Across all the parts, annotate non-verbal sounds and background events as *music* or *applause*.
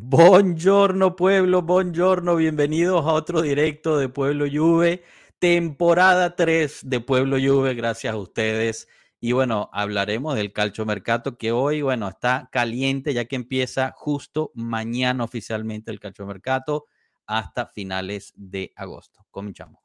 Buongiorno pueblo, buongiorno, bienvenidos a otro directo de Pueblo Juve, temporada 3 de Pueblo Juve, gracias a ustedes. Y bueno, hablaremos del calcio mercato que hoy, bueno, está caliente ya que empieza justo mañana oficialmente el calcio mercato hasta finales de agosto. Comenzamos.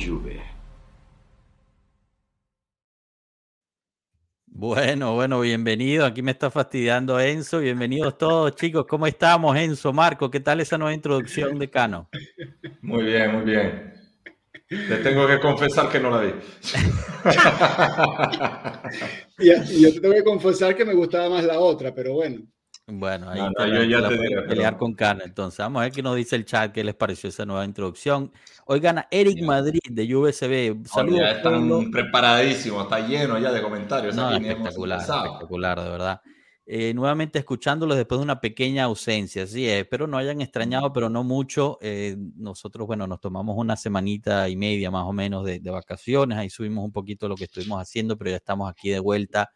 Juve. Bueno, bueno, bienvenido. Aquí me está fastidiando Enzo. Bienvenidos todos, chicos. ¿Cómo estamos, Enzo? Marco, ¿qué tal esa nueva introducción de Cano? Muy bien, muy bien. Te tengo que confesar que no la vi. *laughs* y yo te tengo que confesar que me gustaba más la otra, pero bueno. Bueno, ahí yo ya te pelear con Cano. Entonces, vamos a ver qué nos dice el chat, qué les pareció esa nueva introducción. Oigan, Eric Madrid de USB. Saludos. Ya están preparadísimos, está lleno ya de comentarios. espectacular, espectacular, de verdad. Eh, nuevamente escuchándolos después de una pequeña ausencia, sí, espero no hayan extrañado, pero no mucho. Eh, nosotros, bueno, nos tomamos una semanita y media más o menos de, de vacaciones, ahí subimos un poquito lo que estuvimos haciendo, pero ya estamos aquí de vuelta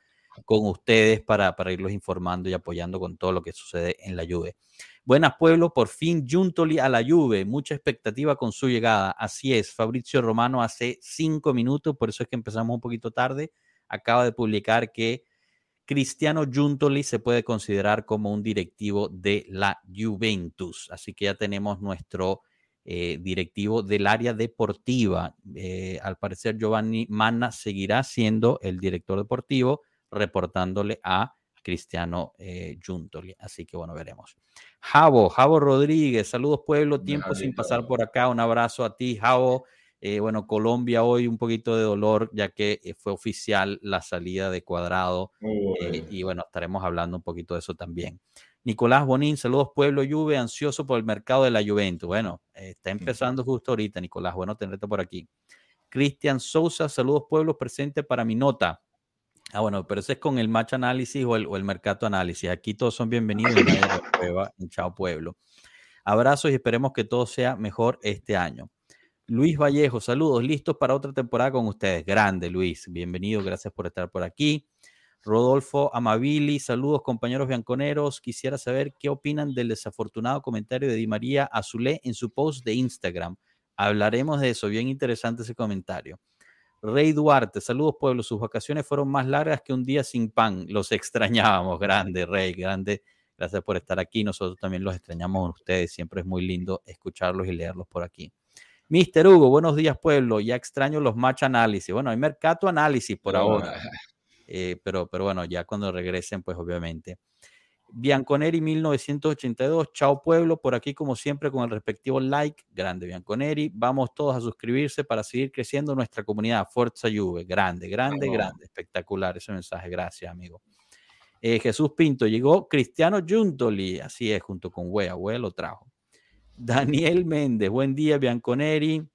con ustedes para, para irlos informando y apoyando con todo lo que sucede en la Juve. Buenas pueblo, por fin Juntoli a la Juve, mucha expectativa con su llegada. Así es, Fabrizio Romano hace cinco minutos, por eso es que empezamos un poquito tarde, acaba de publicar que Cristiano Juntoli se puede considerar como un directivo de la Juventus. Así que ya tenemos nuestro eh, directivo del área deportiva. Eh, al parecer Giovanni Manna seguirá siendo el director deportivo reportándole a Cristiano eh, Juntoli. Así que bueno, veremos. Javo, Javo Rodríguez, saludos pueblo, tiempo sin pasar por acá, un abrazo a ti, Javo. Eh, bueno, Colombia hoy un poquito de dolor ya que eh, fue oficial la salida de Cuadrado y bueno, estaremos hablando un poquito de eso también. Nicolás Bonín, saludos pueblo Juve, ansioso por el mercado de la Juventus. Bueno, está empezando justo ahorita, Nicolás, bueno tenerte por aquí. Cristian Sousa, saludos pueblos, presente para mi nota. Ah, bueno, pero ese es con el match análisis o el, o el mercado análisis. Aquí todos son bienvenidos en Chao Pueblo. Abrazos y esperemos que todo sea mejor este año. Luis Vallejo, saludos, listos para otra temporada con ustedes. Grande, Luis, bienvenido, gracias por estar por aquí. Rodolfo Amabili, saludos compañeros bianconeros. Quisiera saber qué opinan del desafortunado comentario de Di María Azulé en su post de Instagram. Hablaremos de eso, bien interesante ese comentario. Rey Duarte, saludos pueblo, sus vacaciones fueron más largas que un día sin pan, los extrañábamos, grande Rey, grande, gracias por estar aquí, nosotros también los extrañamos a ustedes, siempre es muy lindo escucharlos y leerlos por aquí. Mister Hugo, buenos días pueblo, ya extraño los match análisis, bueno, hay mercado análisis por ahora, *laughs* eh, pero, pero bueno, ya cuando regresen, pues obviamente. Bianconeri 1982, chao pueblo, por aquí como siempre con el respectivo like, grande Bianconeri, vamos todos a suscribirse para seguir creciendo nuestra comunidad, Fuerza Juve, grande, grande, grande, espectacular ese mensaje, gracias amigo. Eh, Jesús Pinto, llegó Cristiano Juntoli, así es, junto con Wea, Wea lo trajo. Daniel Méndez, buen día Bianconeri.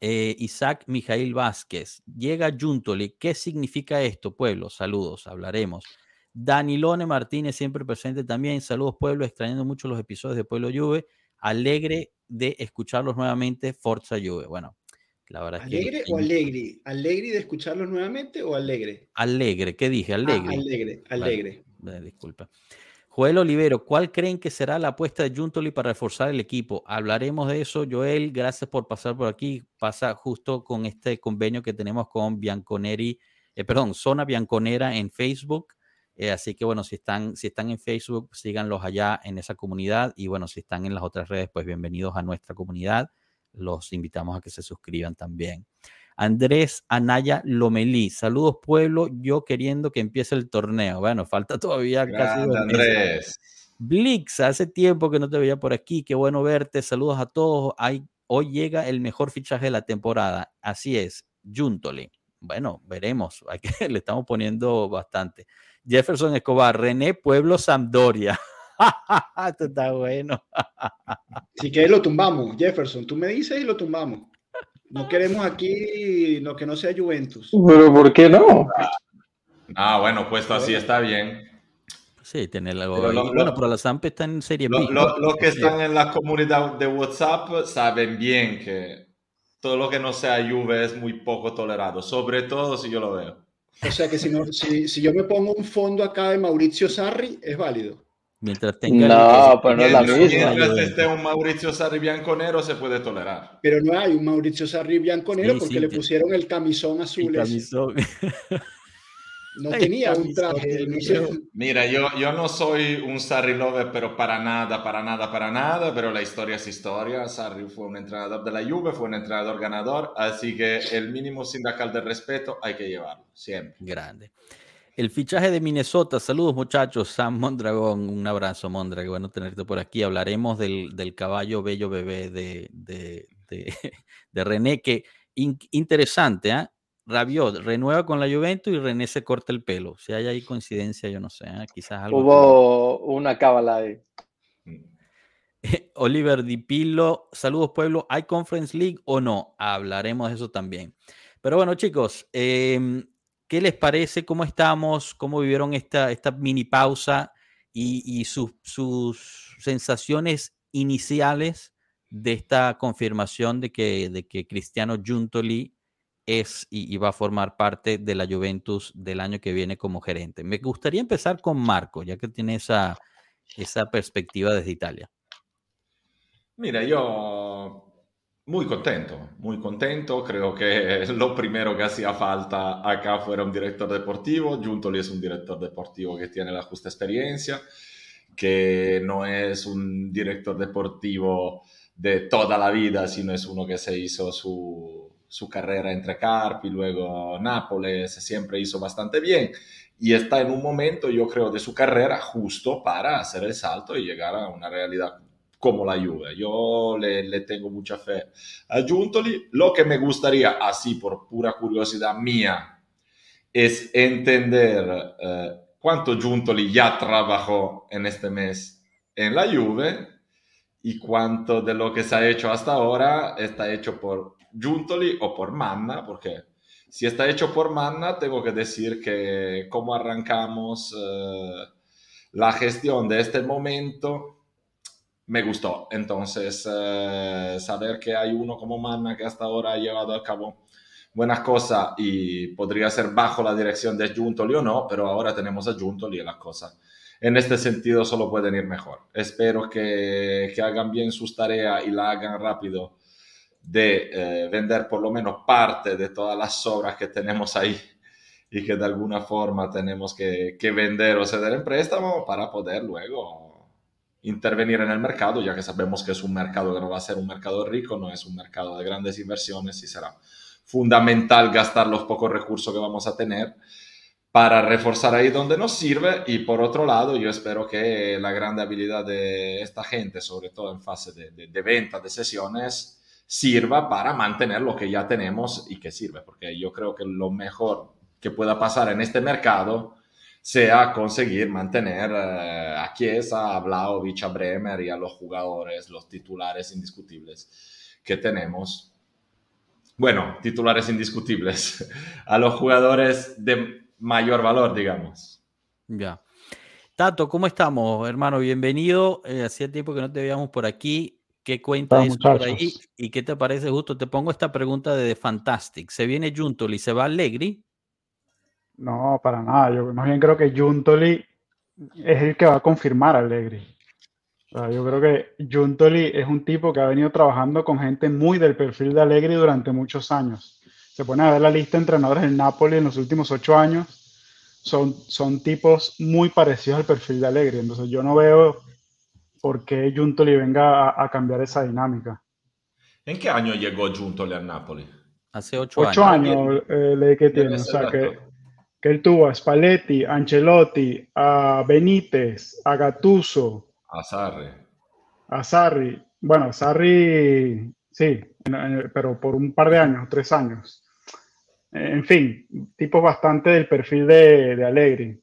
Eh, Isaac Mijail Vázquez, llega Juntoli, ¿qué significa esto, pueblo? Saludos, hablaremos. Danilone Martínez, siempre presente también. Saludos, pueblo, extrañando mucho los episodios de Pueblo Juve. Alegre de escucharlos nuevamente, Forza Juve. Bueno, la verdad ¿Alegre o alegre? ¿Alegre de escucharlos nuevamente o alegre? Alegre, ¿qué dije? Ah, alegre. alegre, alegre. disculpa. Joel Olivero, ¿cuál creen que será la apuesta de Juntoli para reforzar el equipo? Hablaremos de eso, Joel. Gracias por pasar por aquí. Pasa justo con este convenio que tenemos con Bianconeri, eh, perdón, Zona Bianconera en Facebook. Eh, así que bueno, si están, si están en Facebook, síganlos allá en esa comunidad. Y bueno, si están en las otras redes, pues bienvenidos a nuestra comunidad. Los invitamos a que se suscriban también. Andrés Anaya Lomelí, saludos pueblo, yo queriendo que empiece el torneo. Bueno, falta todavía casi dos Andrés. Blix, hace tiempo que no te veía por aquí, qué bueno verte, saludos a todos. hoy llega el mejor fichaje de la temporada, así es, Juntoli. Bueno, veremos, *laughs* le estamos poniendo bastante. Jefferson Escobar, René Pueblo Sampdoria. *laughs* Esto está bueno. *laughs* si quieres lo tumbamos, Jefferson. Tú me dices y lo tumbamos. No queremos aquí lo que no sea Juventus. Pero ¿por qué no? Ah, bueno, puesto así está bien. Sí, tener algo bueno, pero la Samp está en Serie B. Los que están en la comunidad de WhatsApp saben bien que todo lo que no sea Juve es muy poco tolerado, sobre todo si yo lo veo. O sea que si, no, si, si yo me pongo un fondo acá de Mauricio Sarri, es válido. Mientras tenga. No, pero no es la misma. Mientras esté un Mauricio Sarri bianconero, se puede tolerar. Pero no hay un Mauricio Sarri bianconero porque le pusieron el camisón azul. El camisón. *laughs* No tenía un traje. Mira, yo, yo no soy un Sarri lover, pero para nada, para nada, para nada, pero la historia es historia. Sarri fue un entrenador de la Juve, fue un entrenador ganador, así que el mínimo sindical de respeto hay que llevarlo, siempre. Grande. El fichaje de Minnesota. Saludos, muchachos. Sam Mondragón, un abrazo, Mondragón. Bueno tenerte por aquí. Hablaremos del, del caballo bello bebé de, de, de, *laughs* René, que interesante, ¿eh? Rabiot renueva con la Juventus y René se corta el pelo. Si hay ahí coincidencia, yo no sé. ¿eh? Quizás algo. Hubo una cábala ahí. *laughs* Oliver Di Pilo, saludos pueblo. ¿Hay Conference League o no? Hablaremos de eso también. Pero bueno, chicos, eh, ¿Qué les parece? ¿Cómo estamos? ¿Cómo vivieron esta, esta mini pausa y, sus, sensaciones iniciales de esta confirmación de que, de que Cristiano Giuntoli es y, va a formar parte de la Juventus del año que viene como gerente? Me gustaría empezar con Marco, ya que tiene esa, esa perspectiva desde Italia. Mira, yo muy contento, muy contento. Creo que lo primero que hacía falta acá fuera un director deportivo. Giuntoli es un director deportivo que tiene la justa experiencia, que no es un director deportivo de toda la vida, sino es uno que se hizo su, su carrera entre Carpi, luego Nápoles, siempre hizo bastante bien. Y está en un momento, yo creo, de su carrera justo para hacer el salto y llegar a una realidad como la Juve. Yo le, tengo mucha fe a Giuntoli. Lo que me gustaría, así por pura curiosidad mía, es entender eh, cuánto Giuntoli ya trabajó en este mes en la Juve y cuánto de lo que se ha hecho hasta ahora está hecho por Giuntoli o por Manna, porque si está hecho por Manna, tengo que decir que como arrancamos eh, la gestión de este momento, me gustó. Entonces, eh, saber que hay uno como Manna que hasta ahora ha llevado a cabo buenas cosas y podría ser bajo la dirección de Juntoli o no, pero ahora tenemos a Juntoli y las cosas en este sentido solo pueden ir mejor. Espero que, que hagan bien sus tareas y la hagan rápido de eh, vender por lo menos parte de todas las obras que tenemos ahí y que de alguna forma tenemos que, que vender o ceder en préstamo para poder luego intervenir en el mercado, ya que sabemos que es un mercado que no va a ser un mercado rico, no es un mercado de grandes inversiones y será fundamental gastar los pocos recursos que vamos a tener para reforzar ahí donde nos sirve. Y por otro lado yo espero que la gran habilidad de esta gente, sobre todo en fase de, de venta de sesiones, sirva para mantener lo que ya tenemos y que sirve, porque yo creo que lo mejor que pueda pasar en este mercado sea conseguir mantener eh, a Chiesa, a Vlaovic, a Bremer y a los jugadores, los titulares indiscutibles que tenemos. Bueno, titulares indiscutibles, *laughs* a los jugadores de mayor valor, digamos. Ya. Tato, ¿cómo estamos, hermano? Bienvenido. Eh, hacía tiempo que no te veíamos por aquí. ¿Qué cuentas por ahí? ¿Y qué te parece justo? Te pongo esta pregunta de The Fantastic. ¿Se viene Juntoli y se va Allegri? No, para nada. Yo más bien creo que Juntoli es el que va a confirmar a Allegri. yo creo que Juntoli es un tipo que ha venido trabajando con gente muy del perfil de Allegri durante muchos años. Se pone a ver la lista de entrenadores del Napoli en los últimos ocho años. Son, son tipos muy parecidos al perfil de Allegri. Entonces yo no veo por qué Juntoli venga a, a cambiar esa dinámica. ¿En qué año llegó Juntoli al Napoli? Hace ocho, ocho años. eh, que tiene. O sea, que, que, él tuvo a Spalletti, a Ancelotti, a Benítez, a Gattuso. A Sarri. A Sarri. Bueno, Sarri, sí, pero por un par de años, tres años. En fin, tipo bastante del perfil de, de Allegri.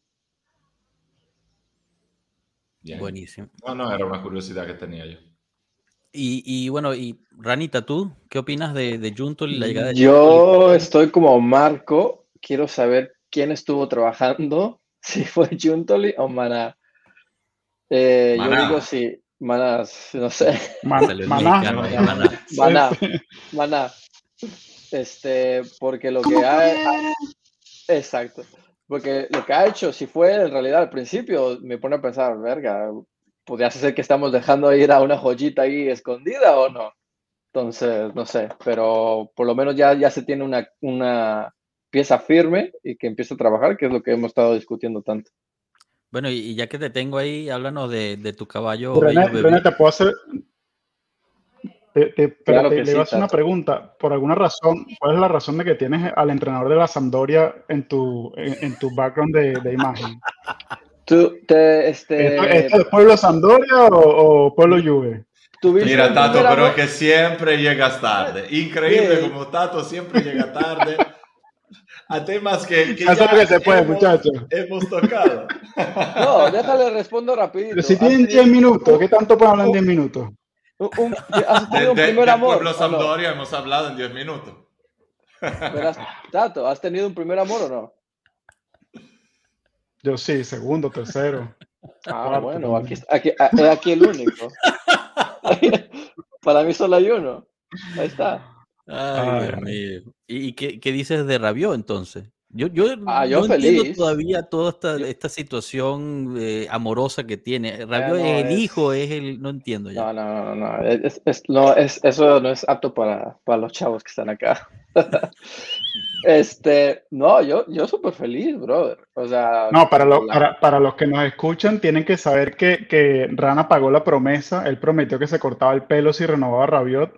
Buenísimo. No, no, era una curiosidad que tenía yo. Y, bueno, y Ranita, ¿tú qué opinas de, de y la llegada de Yo estoy como Marco, quiero saber quién estuvo trabajando, *laughs* si fue Juntoli o Maná. Eh, yo digo sí, Maná, no sé. Maná. *laughs* Maná. Maná. Este, porque lo que ha... Exacto. Porque lo que ha hecho, si fue en realidad al principio, me pone a pensar, verga, podría ser que estamos dejando ir a una joyita ahí escondida o no. Entonces, no sé, pero por lo menos ya, ya se tiene una, una pieza firme y que empiece a trabajar, que es lo que hemos estado discutiendo tanto. Bueno, y ya que te tengo ahí, háblanos de, de tu caballo. René, te puedo hacer, te, te, le a hacer una pregunta. Por alguna razón, ¿cuál es la razón de que tienes al entrenador de la Sampdoria en tu, en, tu background de, de imagen? Tú, te, este... ¿Esto, es Pueblo Sampdoria o, o Pueblo Juve? Mira, Tato, pero es que siempre llegas tarde. Increíble como Tato siempre llega tarde a temas que, que ya que se puede, muchachos. hemos tocado. No, déjale respondo rapidito. Pero si tienen 10 minutos, ¿qué tanto pueden hablar en 10 minutos? Un, ¿Has tenido un primer amor? Pueblo Sampdoria hemos hablado en 10 minutos. Tato, ¿has tenido un primer amor o no? Yo sí, segundo, tercero. Ah, bueno, aquí, aquí, aquí el único. *laughs* Para mí solo hay uno. Ahí está. Ay, Dios mío. ¿Y qué, qué dices de Rabió entonces? Yo, yo, ah, yo no entiendo todavía toda esta, esta situación eh, amorosa que tiene. Rabio es el hijo, es el. No entiendo ya. No, no, no, no. Es, es, no es, eso no es apto para, para los chavos que están acá. *laughs* este, no, yo, yo súper feliz, brother. O sea. No, para, para, para, los que nos escuchan, tienen que saber que, que Rana pagó la promesa. Él prometió que se cortaba el pelo si renovaba Rabiot.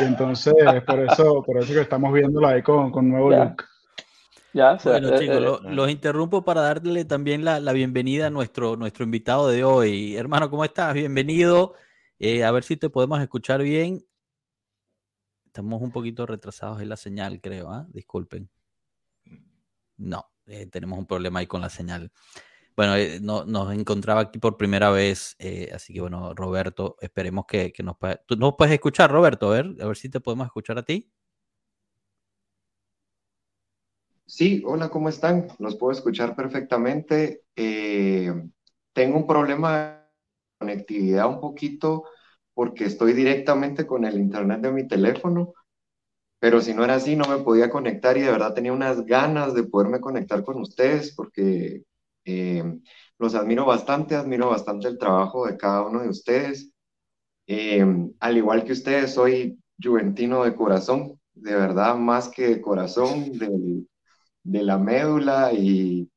Y entonces, por eso, por eso que estamos viéndolo ahí con, con nuevo look bueno, chicos, eh, eh, los interrumpo para darle también la, bienvenida a nuestro, nuestro invitado de hoy. Hermano, ¿cómo estás? Bienvenido. Eh, a ver si te podemos escuchar bien. Estamos un poquito retrasados en la señal, creo. ¿ah? Disculpen. No, tenemos un problema ahí con la señal. Bueno, no, nos encontraba aquí por primera vez, así que bueno, Roberto, esperemos que, que nos puedas... ¿Tú nos puedes escuchar, Roberto? A ver, a ver si te podemos escuchar a ti. Sí, hola, ¿cómo están? Los puedo escuchar perfectamente. Eh, tengo un problema de conectividad un poquito porque estoy directamente con el internet de mi teléfono, pero si no era así no me podía conectar y de verdad tenía unas ganas de poderme conectar con ustedes porque eh, los admiro bastante, admiro bastante el trabajo de cada uno de ustedes. Eh, al igual que ustedes, soy juventino de corazón, de verdad, más que de corazón, del, de la médula y,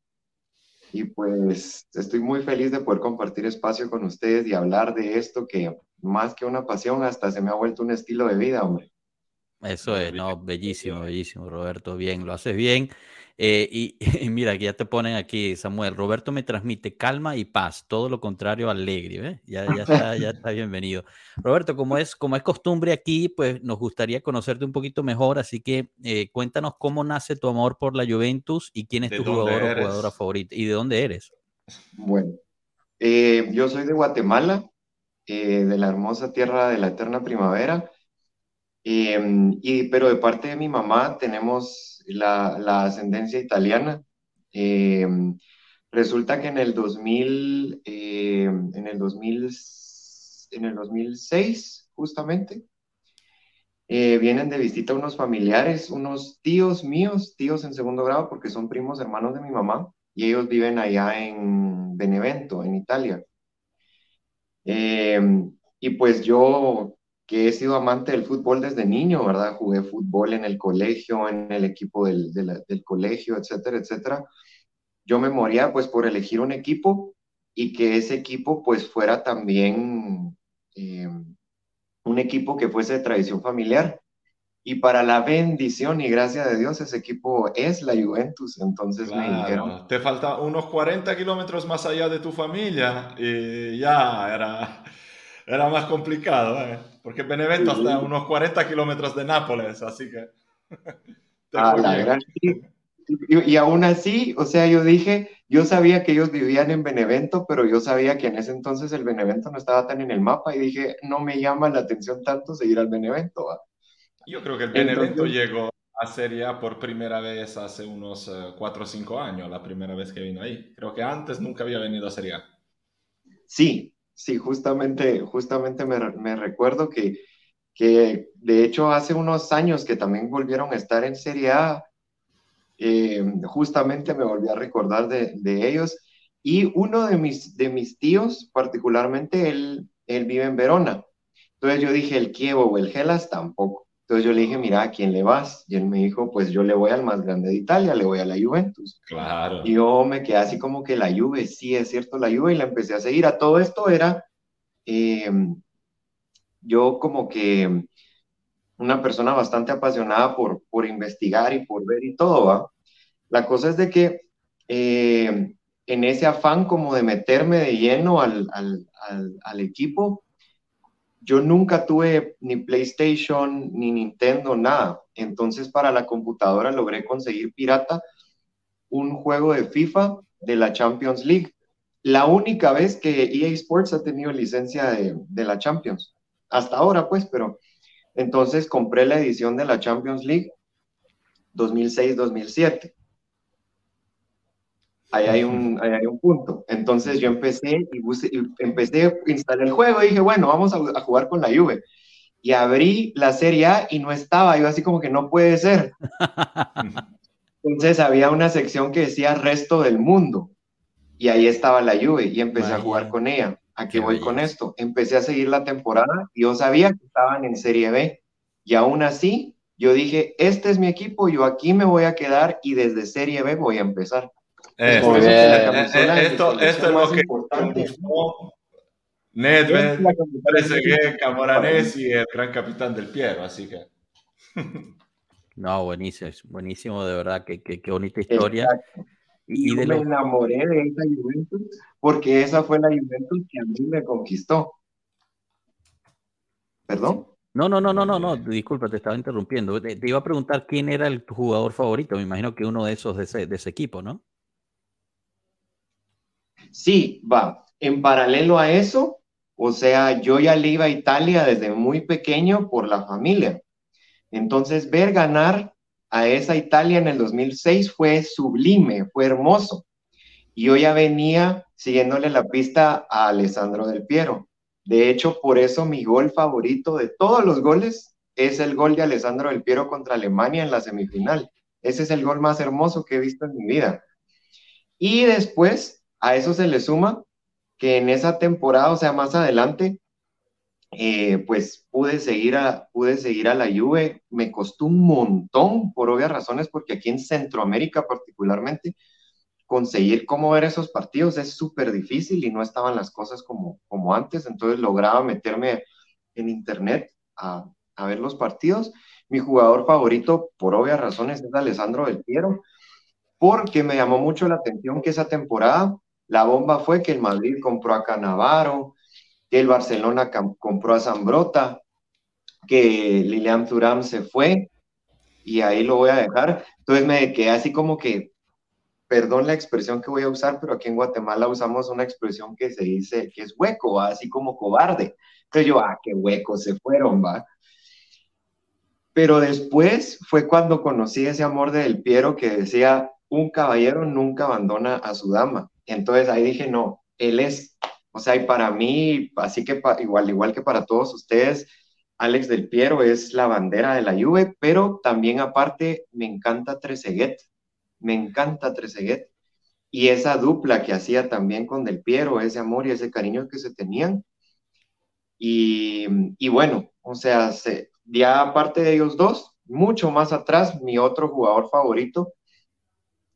y pues estoy muy feliz de poder compartir espacio con ustedes y hablar de esto que más que una pasión hasta se me ha vuelto un estilo de vida, hombre. Eso es, no, bellísimo, bellísimo, Roberto, bien, lo haces bien. Eh, *laughs* y, mira, que ya te ponen aquí, Samuel, Roberto me transmite calma y paz, todo lo contrario alegre, Ya, ya, está, ya *laughs* está bienvenido. Roberto, como es, como es costumbre aquí, pues nos gustaría conocerte un poquito mejor, así que eh, cuéntanos cómo nace tu amor por la Juventus y quién es tu jugador o jugadora favorita y de dónde eres. Bueno, eh, yo soy de Guatemala, de la hermosa tierra de la eterna primavera. Y, pero de parte de mi mamá tenemos la, ascendencia italiana. Eh, resulta que en el 2000, eh, en el 2000, en el 2006, justamente, eh, vienen de visita unos familiares, unos tíos míos, tíos en segundo grado, porque son primos hermanos de mi mamá, y ellos viven allá en Benevento, en Italia. y pues yo que he sido amante del fútbol desde niño, ¿verdad? Jugué fútbol en el colegio, en el equipo del, del, colegio, etcétera, etcétera. Yo me moría pues por elegir un equipo y que ese equipo pues fuera también eh, un equipo que fuese de tradición familiar. y para la bendición y gracia de Dios ese equipo es la Juventus. Entonces me dijeron... Te falta unos 40 kilómetros más allá de tu familia y ya era, era más complicado, ¿eh? Porque Benevento está a unos 40 kilómetros de Nápoles, así que... *laughs* Ah, la y, y, aún así, o sea, yo dije, yo sabía que ellos vivían en Benevento, pero yo sabía que en ese entonces el Benevento no estaba tan en el mapa y dije, no me llama la atención tanto seguir al Benevento. Yo creo que el Benevento llegó a Serie A por primera vez hace unos 4 o 5 años, la primera vez que vino ahí. Creo que antes nunca había venido a Serie. Sí, sí, justamente, justamente me, recuerdo que, que de hecho hace unos años que también volvieron a estar en Serie A eh, justamente me volví a recordar de, de, ellos. Y uno de mis, de mis tíos, particularmente, él, él vive en Verona. Entonces yo dije, el Kievo o el Gelas tampoco. Entonces yo le dije, mira, ¿a quién le vas? Y él me dijo, pues yo le voy al más grande de Italia, le voy a la Juventus. Claro. Y yo me quedé así como que la Juve, sí, es cierto, la Juve, y la empecé a seguir. A todo esto era, eh, yo como que una persona bastante apasionada por, por investigar y por ver y todo, ¿va? La cosa es de que eh, en ese afán como de meterme de lleno al, al, al, equipo, yo nunca tuve ni PlayStation, ni Nintendo, nada. Entonces para la computadora logré conseguir pirata un juego de FIFA de la Champions League. La única vez que EA Sports ha tenido licencia de, la Champions. Hasta ahora, pues, pero entonces compré la edición de la Champions League 2006-2007. Ahí hay, un, ahí hay un punto. Entonces yo empecé y, empecé a instalar el juego y dije, bueno, vamos a, a, jugar con la Juve. Y abrí la Serie A y no estaba. Yo así como que no puede ser. *laughs* Entonces había una sección que decía resto del mundo. Y ahí estaba la Juve y empecé a jugar con ella. ¿A qué, voy con esto? Empecé a seguir la temporada y yo sabía que estaban en Serie B y aún así yo dije, este es mi equipo, yo aquí me voy a quedar y desde Serie B voy a empezar. Esto, esto, es lo que importante. Nedved, parece que Camoranesi es el gran capitán del Piero, así que... No, buenísimo, buenísimo, de verdad, qué, qué, qué bonita historia. Y, me enamoré de esa Juventus porque esa fue la Juventus que a mí me conquistó. ¿Perdón? No, no, no, no, no, no, disculpa, te estaba interrumpiendo. Te, iba a preguntar quién era el jugador favorito. Me imagino que uno de esos de ese, de ese equipo, ¿no? Sí, va. En paralelo a eso, o sea, yo ya le iba a Italia desde muy pequeño por la familia. Entonces, ver ganar a esa Italia en el 2006 fue sublime, fue hermoso. Y yo ya venía siguiéndole la pista a Alessandro Del Piero. De hecho, por eso mi gol favorito de todos los goles es el gol de Alessandro Del Piero contra Alemania en la semifinal. Ese es el gol más hermoso que he visto en mi vida. Y después, a eso se le suma que en esa temporada, o sea, más adelante, eh, pues pude seguir, a, pude seguir a la Juve. Me costó un montón, por obvias razones, porque aquí en Centroamérica particularmente, conseguir cómo ver esos partidos es súper difícil y no estaban las cosas como, como antes, entonces lograba meterme en internet a, a ver los partidos. Mi jugador favorito, por obvias razones, es Alessandro Del Piero, porque me llamó mucho la atención que esa temporada la bomba fue que el Madrid compró a Canavaro, que el Barcelona compró a Zambrota, que Lilian Thuram se fue, y ahí lo voy a dejar. Entonces me quedé así como que, perdón la expresión que voy a usar, pero aquí en Guatemala usamos una expresión que se dice que es hueco, así como cobarde. Entonces yo, ah, qué hueco se fueron, va. Pero después fue cuando conocí ese amor del Piero que decía, un caballero nunca abandona a su dama. Entonces ahí dije, no, él es, o sea, y para mí, así que igual, igual que para todos ustedes, Alex del Piero es la bandera de la Juve, pero también aparte me encanta Trezeguet me encanta Trezeguet. Y esa dupla que hacía también con Del Piero, ese amor y ese cariño que se tenían. Y, y bueno, o sea, se, ya aparte de ellos dos, mucho más atrás, mi otro jugador favorito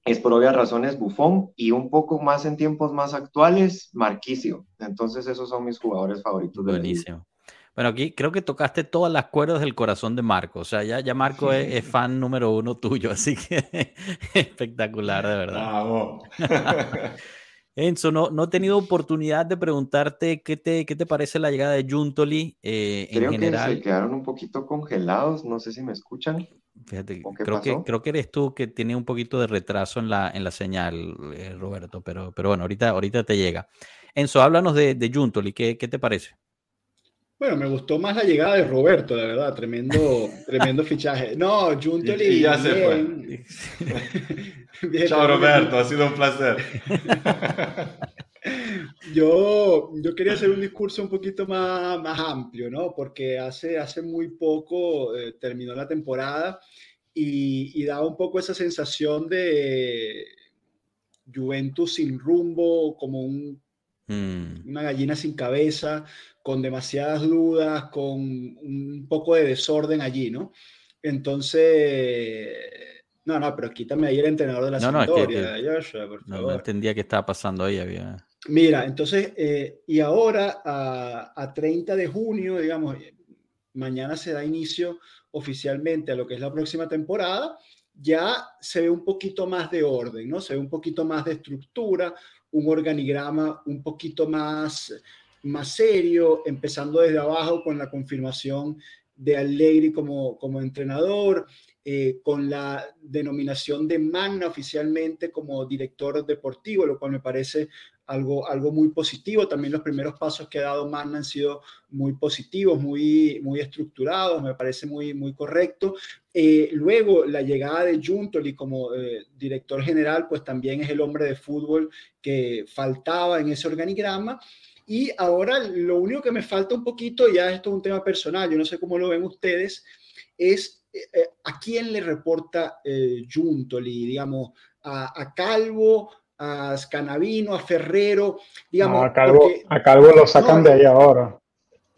es por obvias razones Bufón y un poco más en tiempos más actuales, Marquicio. Entonces esos son mis jugadores favoritos. Buenísimo. Bueno, aquí creo que tocaste todas las cuerdas del corazón de Marco. O sea, ya, ya Marco es, *laughs* fan número uno tuyo, así que *laughs* espectacular, de verdad. *laughs* Enzo, no, no he tenido oportunidad de preguntarte qué te, qué te parece la llegada de Juntoli eh, en general. Que se quedaron un poquito congelados, no sé si me escuchan. Fíjate, creo que, creo que eres tú que tiene un poquito de retraso en la, en la señal, eh, Roberto, pero, pero bueno, ahorita, ahorita te llega. Enzo, háblanos de, de Juntoli, ¿qué, ¿qué te parece? Bueno, me gustó más la llegada de Roberto, la verdad, tremendo, *laughs* tremendo fichaje. No, Juntoli. Y, ya se fue. *laughs* *laughs* Chao, Roberto, ha sido un placer. Yo, yo quería hacer un discurso un poquito más, más amplio, ¿no? Porque hace, hace muy poco eh, terminó la temporada y, y daba un poco esa sensación de Juventus sin rumbo, como un Mm. Una gallina sin cabeza, con demasiadas dudas, con un poco de desorden allí, ¿no? Entonces, no, no, pero quítame ahí el entrenador de la no, no, No, entendía qué estaba pasando ahí. Había... Mira, entonces, eh, y ahora a, a 30 de junio, digamos, mañana se da inicio oficialmente a lo que es la próxima temporada, ya se ve un poquito más de orden, ¿no? Se ve un poquito más de estructura, un organigrama un poquito más, más serio, empezando desde abajo con la confirmación de Allegri como, como entrenador, eh, con la denominación de Magna oficialmente como director deportivo, lo cual me parece algo, algo muy positivo. También los primeros pasos que ha dado Magna han sido muy positivos, muy, muy estructurados, me parece muy, muy correcto. Eh, luego, la llegada de Juntoli como eh, director general, pues también es el hombre de fútbol que faltaba en ese organigrama. Y ahora lo único que me falta un poquito, ya esto es un tema personal, yo no sé cómo lo ven ustedes, es eh, a quién le reporta Juntoli, digamos, a, a Calvo, a Scanavino, a Ferrero, digamos. a, Calvo, lo sacan de ahí ahora.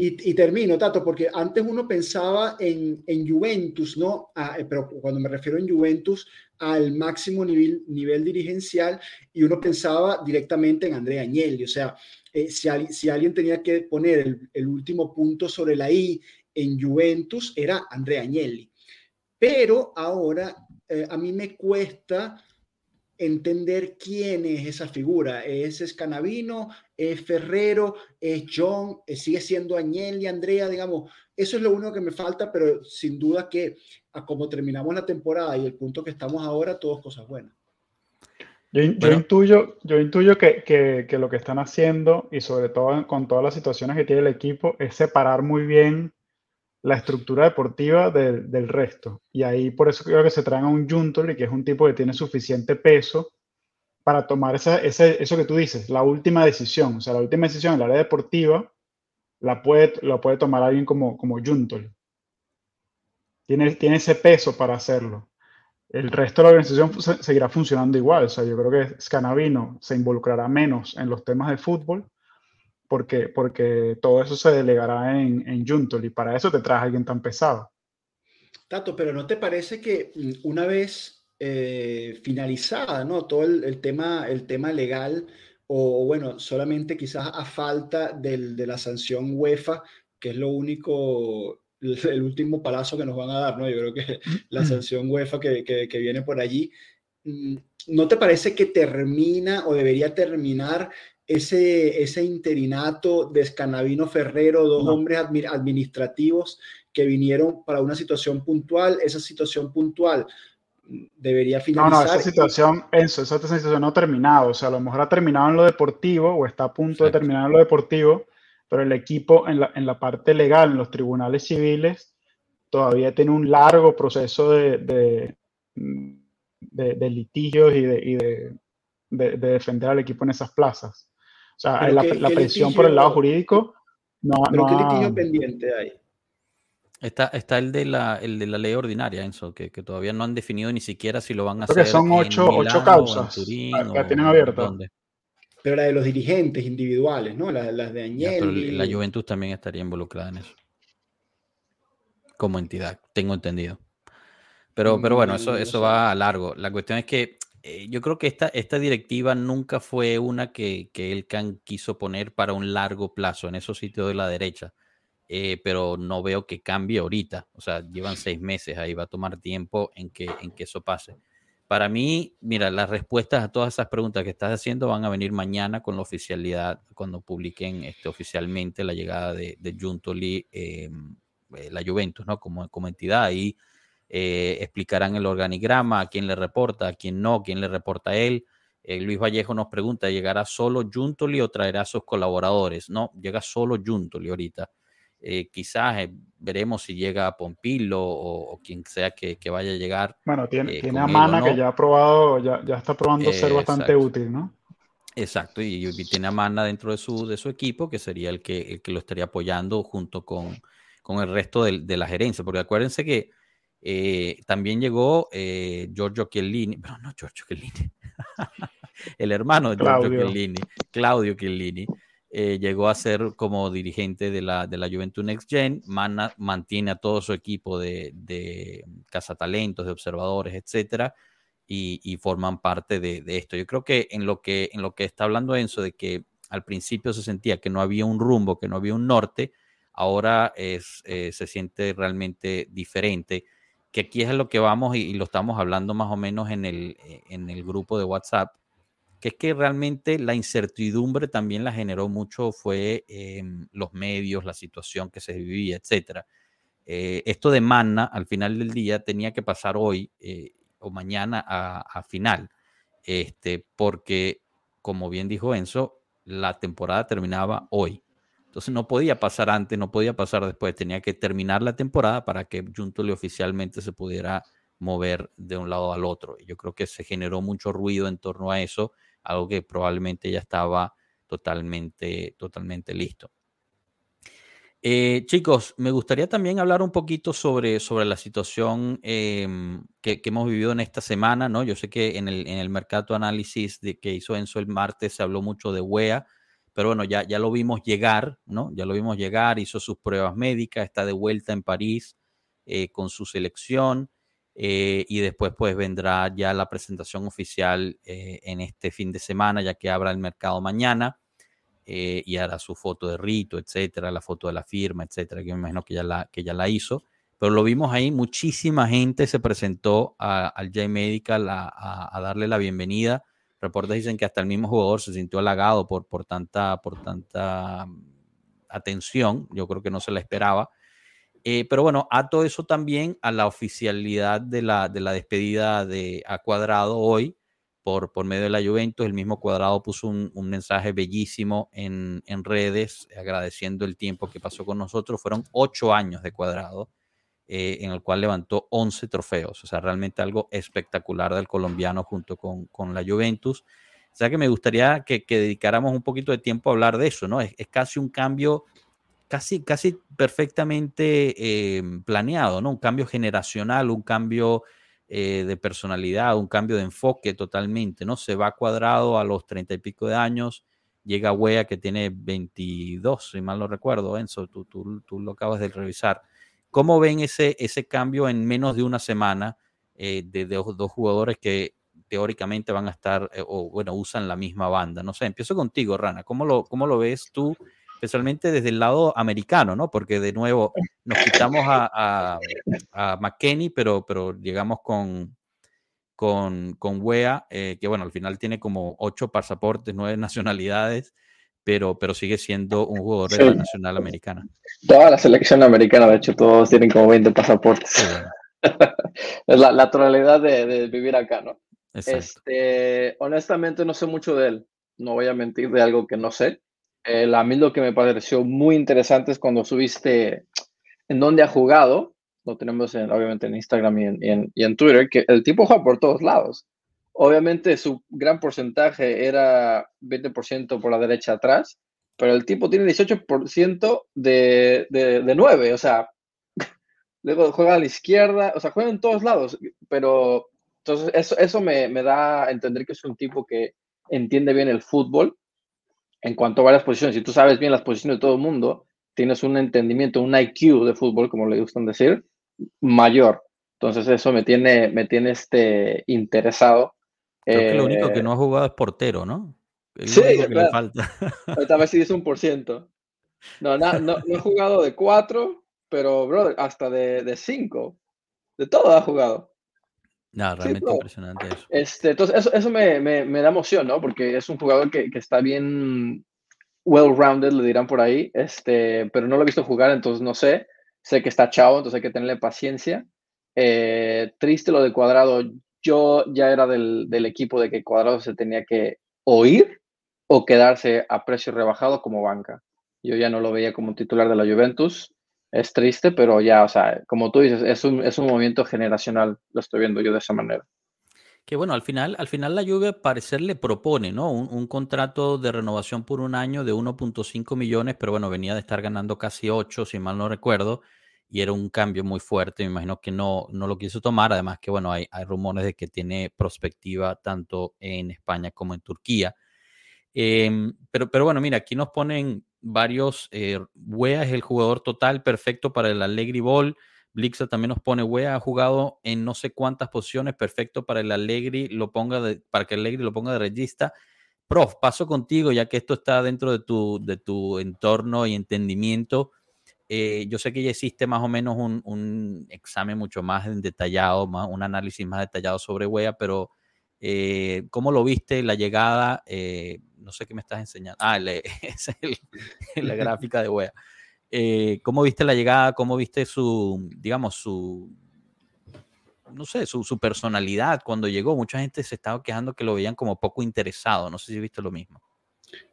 Y, termino, Tato, porque antes uno pensaba en, en Juventus, ¿no? Eh, pero cuando me refiero en Juventus, al máximo nivel, nivel dirigencial, y uno pensaba directamente en Andrea Agnelli. O sea, eh, si, si, alguien tenía que poner el, último punto sobre la I en Juventus, era Andrea Agnelli. Pero ahora eh, a mí me cuesta entender quién es esa figura. ¿Es Scanavino? ¿Es Ferrero? ¿Es John? ¿Sigue siendo Agnelli, Andrea? Digamos, eso es lo único que me falta, pero sin duda que a como terminamos la temporada y el punto que estamos ahora, todo es cosas buenas. Yo, intuyo, yo intuyo que, que, que, lo que están haciendo, y sobre todo con todas las situaciones que tiene el equipo, es separar muy bien la estructura deportiva del resto. Y ahí por eso creo que se traen a un Juntoli, que es un tipo que tiene suficiente peso para tomar esa, ese, eso que tú dices, la última decisión. O sea, la última decisión en el área deportiva la puede, la puede tomar alguien como, como Juntoli. Tiene, tiene ese peso para hacerlo. El resto de la organización seguirá funcionando igual. O sea, yo creo que Scanavino se involucrará menos en los temas de fútbol porque, porque todo eso se delegará en, en Juntol y para eso te traes a alguien tan pesado. Tato, pero ¿no te parece que mm, una vez eh, finalizada ¿no? todo el, tema, el tema legal, o bueno, solamente quizás a falta del, de la sanción UEFA, que es lo único, *laughs* el, último palazo que nos van a dar, ¿no? Yo creo que *clears throat* la sanción UEFA que, que, que viene por allí, mm, ¿no te parece que termina o debería terminar ese, ese interinato de Escanavino Ferrero, dos hombres administrativos que vinieron para una situación puntual, esa situación puntual debería finalizar. No, no, esa situación, eso, esa situación no ha terminado, o sea, a lo mejor ha terminado en lo deportivo o está a punto de terminar en lo deportivo, pero el equipo en la, en la parte legal, en los tribunales civiles, todavía tiene un largo proceso de, de, de, litigios y, y de, de, defender al equipo en esas plazas. O sea, la, presión por el lado jurídico no, ¿Pero qué litigio pendiente hay? Está, está el, de la, el de la ley ordinaria, Enzo, que, que todavía no han definido ni siquiera si lo van a hacer. Porque son ocho, ocho causas. la tienen abierta. Pero la de los dirigentes individuales, ¿no? Las, las de Agnelli. la Juventus también estaría involucrada en eso. Como entidad, tengo entendido. Pero, pero bueno, eso, eso va a largo. La cuestión es que eh, yo creo que esta, esta directiva nunca fue una que, que el CAN quiso poner para un largo plazo en esos sitios de la derecha. eh, pero no veo que cambie ahorita. O sea, llevan seis meses ahí, va a tomar tiempo en que, en que eso pase. Para mí, mira, las respuestas a todas esas preguntas que estás haciendo van a venir mañana con la oficialidad, cuando publiquen este, oficialmente la llegada de, de Juntoli, em, eh, la Juventus, ¿no? Como, como entidad. Ahí eh, explicarán el organigrama, a quién le reporta, a quién no, quién le reporta a él. Luis Vallejo nos pregunta, ¿llegará solo Juntoli o traerá a sus colaboradores? No, llega solo Juntoli ahorita. Eh, quizás eh, veremos si llega a Pompilo o, quien sea que, vaya a llegar. Bueno, tiene, eh, tiene a Mana que ya ha probado, ya, ya está probando ser bastante útil, ¿no? Exacto, y, tiene a Mana dentro de su, de su equipo, que sería el que, el que lo estaría apoyando junto con, con el resto de, de, la gerencia, porque acuérdense que también llegó Giorgio Chiellini, pero no Giorgio Chiellini, *laughs* el hermano de Giorgio Chiellini, Claudio Chiellini, eh, llegó a ser como dirigente de la, de la Juventud Next Gen, mantiene a todo su equipo de, de cazatalentos, de observadores, etcétera, y, forman parte de, esto. Yo creo que en lo que, en lo que está hablando Enzo, de que al principio se sentía que no había un rumbo, que no había un norte, ahora es, eh, se siente realmente diferente. Que aquí es lo que vamos y, lo estamos hablando más o menos en el, en el grupo de WhatsApp que es que realmente la incertidumbre también la generó mucho fue em, los medios, la situación que se vivía, etcétera. Eh, esto de Manna al final del día tenía que pasar hoy eh, o mañana a, final, este, porque como bien dijo Enzo, la temporada terminaba hoy. Entonces no podía pasar antes, no podía pasar después, tenía que terminar la temporada para que Juntole oficialmente se pudiera mover de un lado al otro. Yo creo que se generó mucho ruido en torno a eso algo que probablemente ya estaba totalmente, totalmente listo. Eh, chicos, me gustaría también hablar un poquito sobre, sobre la situación em, que, hemos vivido en esta semana, ¿no? Yo sé que en el, en el mercado análisis de que hizo Enzo el martes se habló mucho de WEA, pero bueno, ya, ya lo vimos llegar, ¿no? Ya lo vimos llegar, hizo sus pruebas médicas, está de vuelta en París eh, con su selección. Eh, y después pues vendrá ya la presentación oficial eh, en este fin de semana, ya que abra el mercado mañana eh, y hará su foto de rito, etcétera, la foto de la firma, etcétera, que me imagino que ya la, que ya la hizo. Pero lo vimos ahí, muchísima gente se presentó al J Medical a, darle la bienvenida. Reportes dicen que hasta el mismo jugador se sintió halagado por, por, tanta, por tanta mm, atención. Yo creo que no se la esperaba. Eh, pero bueno, ato eso también a la oficialidad de la, de la despedida de a Cuadrado hoy por, por medio de la Juventus. El mismo Cuadrado puso un, mensaje bellísimo en, en, redes agradeciendo el tiempo que pasó con nosotros. Fueron ocho años de Cuadrado eh, en el cual levantó 11 trofeos. O sea, realmente algo espectacular del colombiano junto con, con la Juventus. O sea que me gustaría que, que, dedicáramos un poquito de tiempo a hablar de eso, ¿no? Es, es casi un cambio casi, casi perfectamente em, planeado, ¿no? Un cambio generacional, un cambio eh, de personalidad, un cambio de enfoque totalmente, ¿no? Se va cuadrado a los treinta y pico de años, llega Wea que tiene 22, si mal no recuerdo, Enzo, tú, tú, lo acabas de revisar. ¿Cómo ven ese, ese cambio en menos de una semana eh, de, dos, jugadores que teóricamente van a estar, eh, o bueno, usan la misma banda? No sé, empiezo contigo, Rana. ¿Cómo lo, cómo lo ves tú especialmente desde el lado americano, ¿no? Porque de nuevo nos quitamos a, a, McKenney, pero, pero llegamos con, con, con Wea, eh, que bueno, al final tiene como ocho pasaportes, nueve *laughs* nacionalidades, pero, pero sigue siendo un jugador de la nacional americana. Toda la selección americana, de hecho, todos tienen como 20 pasaportes. *laughs* es la naturalidad de, de, vivir acá, ¿no? Este, honestamente no sé mucho de él, no voy a mentir de algo que no sé. A mí lo que me pareció muy interesante es cuando subiste en dónde ha jugado, lo tenemos obviamente en Instagram y en, y, en, Twitter, que el tipo juega por todos lados. Obviamente su gran porcentaje era 20% por la derecha atrás, pero el tipo tiene 18% de, de, de 9, o sea, *laughs* luego juega a la izquierda, o sea, juega en todos lados, pero entonces eso, eso me, me da a entender que es un tipo que entiende bien el fútbol en cuanto a varias posiciones, si tú sabes bien las posiciones de todo el mundo, tienes un entendimiento, un IQ de fútbol, como le gustan decir, mayor. Entonces eso me tiene, me tiene este, interesado. Creo que lo único que eh, no ha jugado es portero, ¿no? sí, que le falta. Vez sí es un por ciento. No, no, no, he jugado de cuatro, pero, brother, hasta de, de cinco. De todo ha jugado. No, realmente impresionante eso. Este, entonces, eso, eso me, me, me, da emoción, ¿no? Porque es un jugador que, que está bien well-rounded, le dirán por ahí, este, pero no lo he visto jugar, entonces no sé. Sé que está chavo, entonces hay que tenerle paciencia. Eh, triste lo de Cuadrado. Yo ya era del, del, equipo de que Cuadrado se tenía que oír o quedarse a precio rebajado como banca. Yo ya no lo veía como titular de la Juventus. Es triste, pero ya, o sea, como tú dices, es un, es un movimiento generacional. Lo estoy viendo yo de esa manera. Que bueno, al final, al final la Juve parecer le propone, ¿no? Un, un contrato de renovación por un año de 1.5 millones, pero bueno, venía de estar ganando casi 8, si mal no recuerdo, y era un cambio muy fuerte. Me imagino que no, no lo quiso tomar. Además que bueno, hay, hay rumores de que tiene perspectiva tanto en España como en Turquía. Eh, pero, pero bueno, mira, aquí nos ponen varios. Eh, Wea es el jugador total perfecto para el Allegri Ball. Blixa también nos pone, Wea ha jugado en no sé cuántas posiciones, perfecto para el Allegri, lo ponga de, para que el Allegri lo ponga de regista. Prof, paso contigo, ya que esto está dentro de tu, de tu entorno y entendimiento. Eh, yo sé que ya existe más o menos un, un, examen mucho más detallado, más, un análisis más detallado sobre Wea, pero eh, ¿cómo lo viste la llegada? Eh, no sé qué me estás enseñando. Ah, esa *laughs* es la gráfica de. Eh, ¿Cómo viste la llegada? ¿Cómo viste su, digamos, su, no sé, su, su, personalidad cuando llegó? Mucha gente se estaba quejando que lo veían como poco interesado. No sé si viste lo mismo.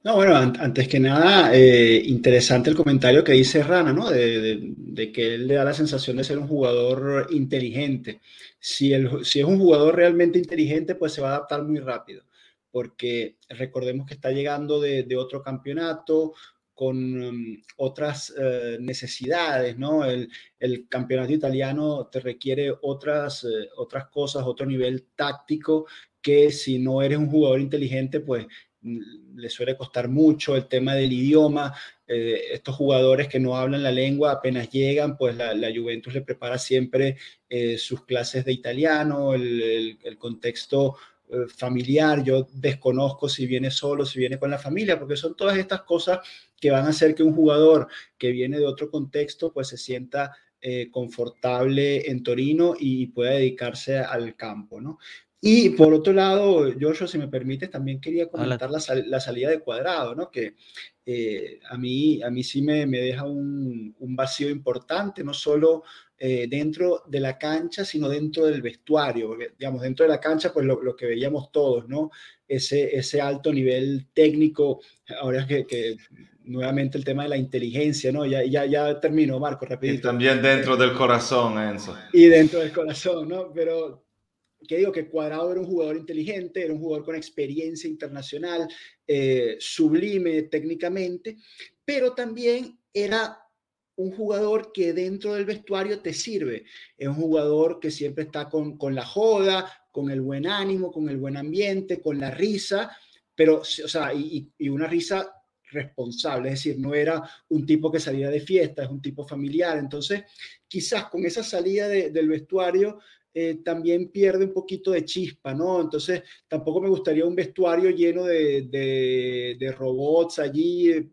No, bueno, antes que nada, eh, interesante el comentario que dice Rana, ¿no? De, que él le da la sensación de ser un jugador inteligente. Si, el, si es un jugador realmente inteligente, pues se va a adaptar muy rápido, porque recordemos que está llegando de, otro campeonato, con um, otras uh, necesidades, ¿no? El, campeonato italiano te requiere otras, uh, otras cosas, otro nivel táctico que si no eres un jugador inteligente, pues le suele costar mucho el tema del idioma. Eh, estos jugadores que no hablan la lengua apenas llegan, pues la, la Juventus le prepara siempre eh, sus clases de italiano, el, contexto eh, familiar, yo desconozco si viene solo, si viene con la familia, porque son todas estas cosas que van a hacer que un jugador que viene de otro contexto pues se sienta confortable en Torino y pueda dedicarse al campo, ¿no? Y por otro lado, Joshua, si me permites, también quería comentar la, la, salida de cuadrado, ¿no? Que eh, a, mí, a mí sí me, me deja un, un, vacío importante, no solo eh, dentro de la cancha, sino dentro del vestuario, porque, digamos, dentro de la cancha, pues lo, lo, que veíamos todos, ¿no? Ese, ese alto nivel técnico, ahora que, que nuevamente el tema de la inteligencia, ¿no? Ya, ya, ya termino, Marco, rapidito. Y también dentro del corazón, Enzo. Y dentro del corazón, ¿no? Pero que digo que Cuadrado era un jugador inteligente, era un jugador con experiencia internacional, eh, sublime técnicamente, pero también era un jugador que dentro del vestuario te sirve. Es un jugador que siempre está con, con, la joda, con el buen ánimo, con el buen ambiente, con la risa, pero, o sea, y, y una risa responsable, es decir, no era un tipo que salía de fiesta, es un tipo familiar. Entonces, quizás con esa salida de, del vestuario eh, también pierde un poquito de chispa, ¿no? Entonces, tampoco me gustaría un vestuario lleno de, de, robots allí,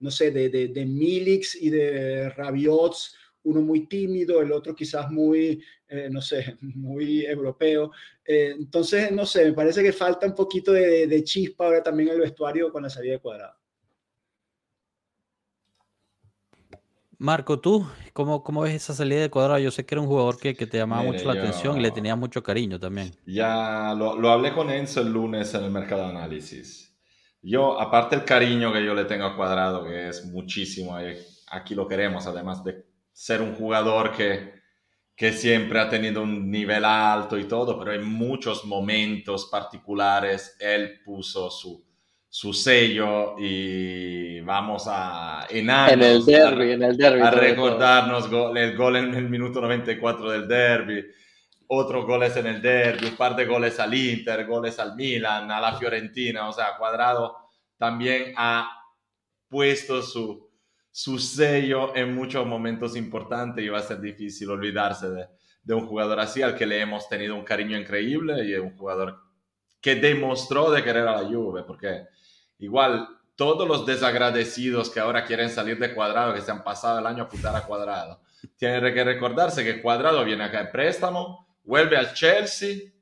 no sé, de, de, de Milix y de Rabiots, uno muy tímido, el otro quizás muy, eh, no sé, *laughs* muy europeo. Eh, entonces, no sé, me parece que falta un poquito de, de, chispa ahora también el vestuario con la salida de cuadrado. Marco, ¿tú cómo, cómo ves esa salida de cuadrado? Yo sé que era un jugador que, que te llamaba Mire, mucho la yo... atención y le tenías mucho cariño también. Ya lo, lo, hablé con Enzo el lunes en el mercado de análisis. Yo, aparte el cariño que yo le tengo a Cuadrado, que es muchísimo, aquí lo queremos, además de ser un jugador que, que siempre ha tenido un nivel alto y todo, pero en muchos momentos particulares él puso su, su sello y vamos a en, el derby, a, en el derby a recordarnos gol, el gol en el minuto 94 del derby, otros goles en el derby, un par de goles al Inter, goles al Milan, a la Fiorentina, o sea, Cuadrado también ha puesto su, su sello en muchos momentos importantes y va a ser difícil olvidarse de, de un jugador así al que le hemos tenido un cariño increíble y un jugador que demostró de querer a la Juve, porque igual todos los desagradecidos que ahora quieren salir de cuadrado, que se han pasado el año a putar a cuadrado, tienen que recordarse que cuadrado viene acá en préstamo, vuelve al Chelsea,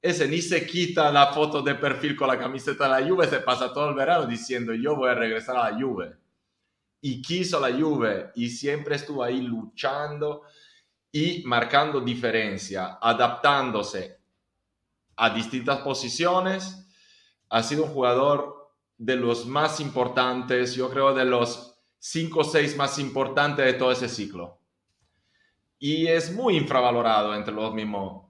ese ni se quita la foto de perfil con la camiseta de la Juve, se pasa todo el verano diciendo yo voy a regresar a la Juve. Y quiso la Juve y siempre estuvo ahí luchando y marcando diferencia, adaptándose a distintas posiciones. Ha sido un jugador de los más importantes, yo creo de los 5 o 6 más importantes de todo ese ciclo. Y es muy infravalorado entre los mismos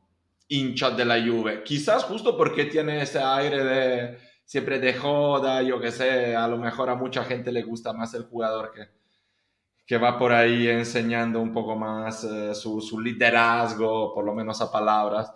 hinchas de la Juve. Quizás justo porque tiene ese aire de siempre de joda, yo que sé, a lo mejor a mucha gente le gusta más el jugador que, que va por ahí enseñando un poco más eh, su, su, liderazgo, por lo menos a palabras.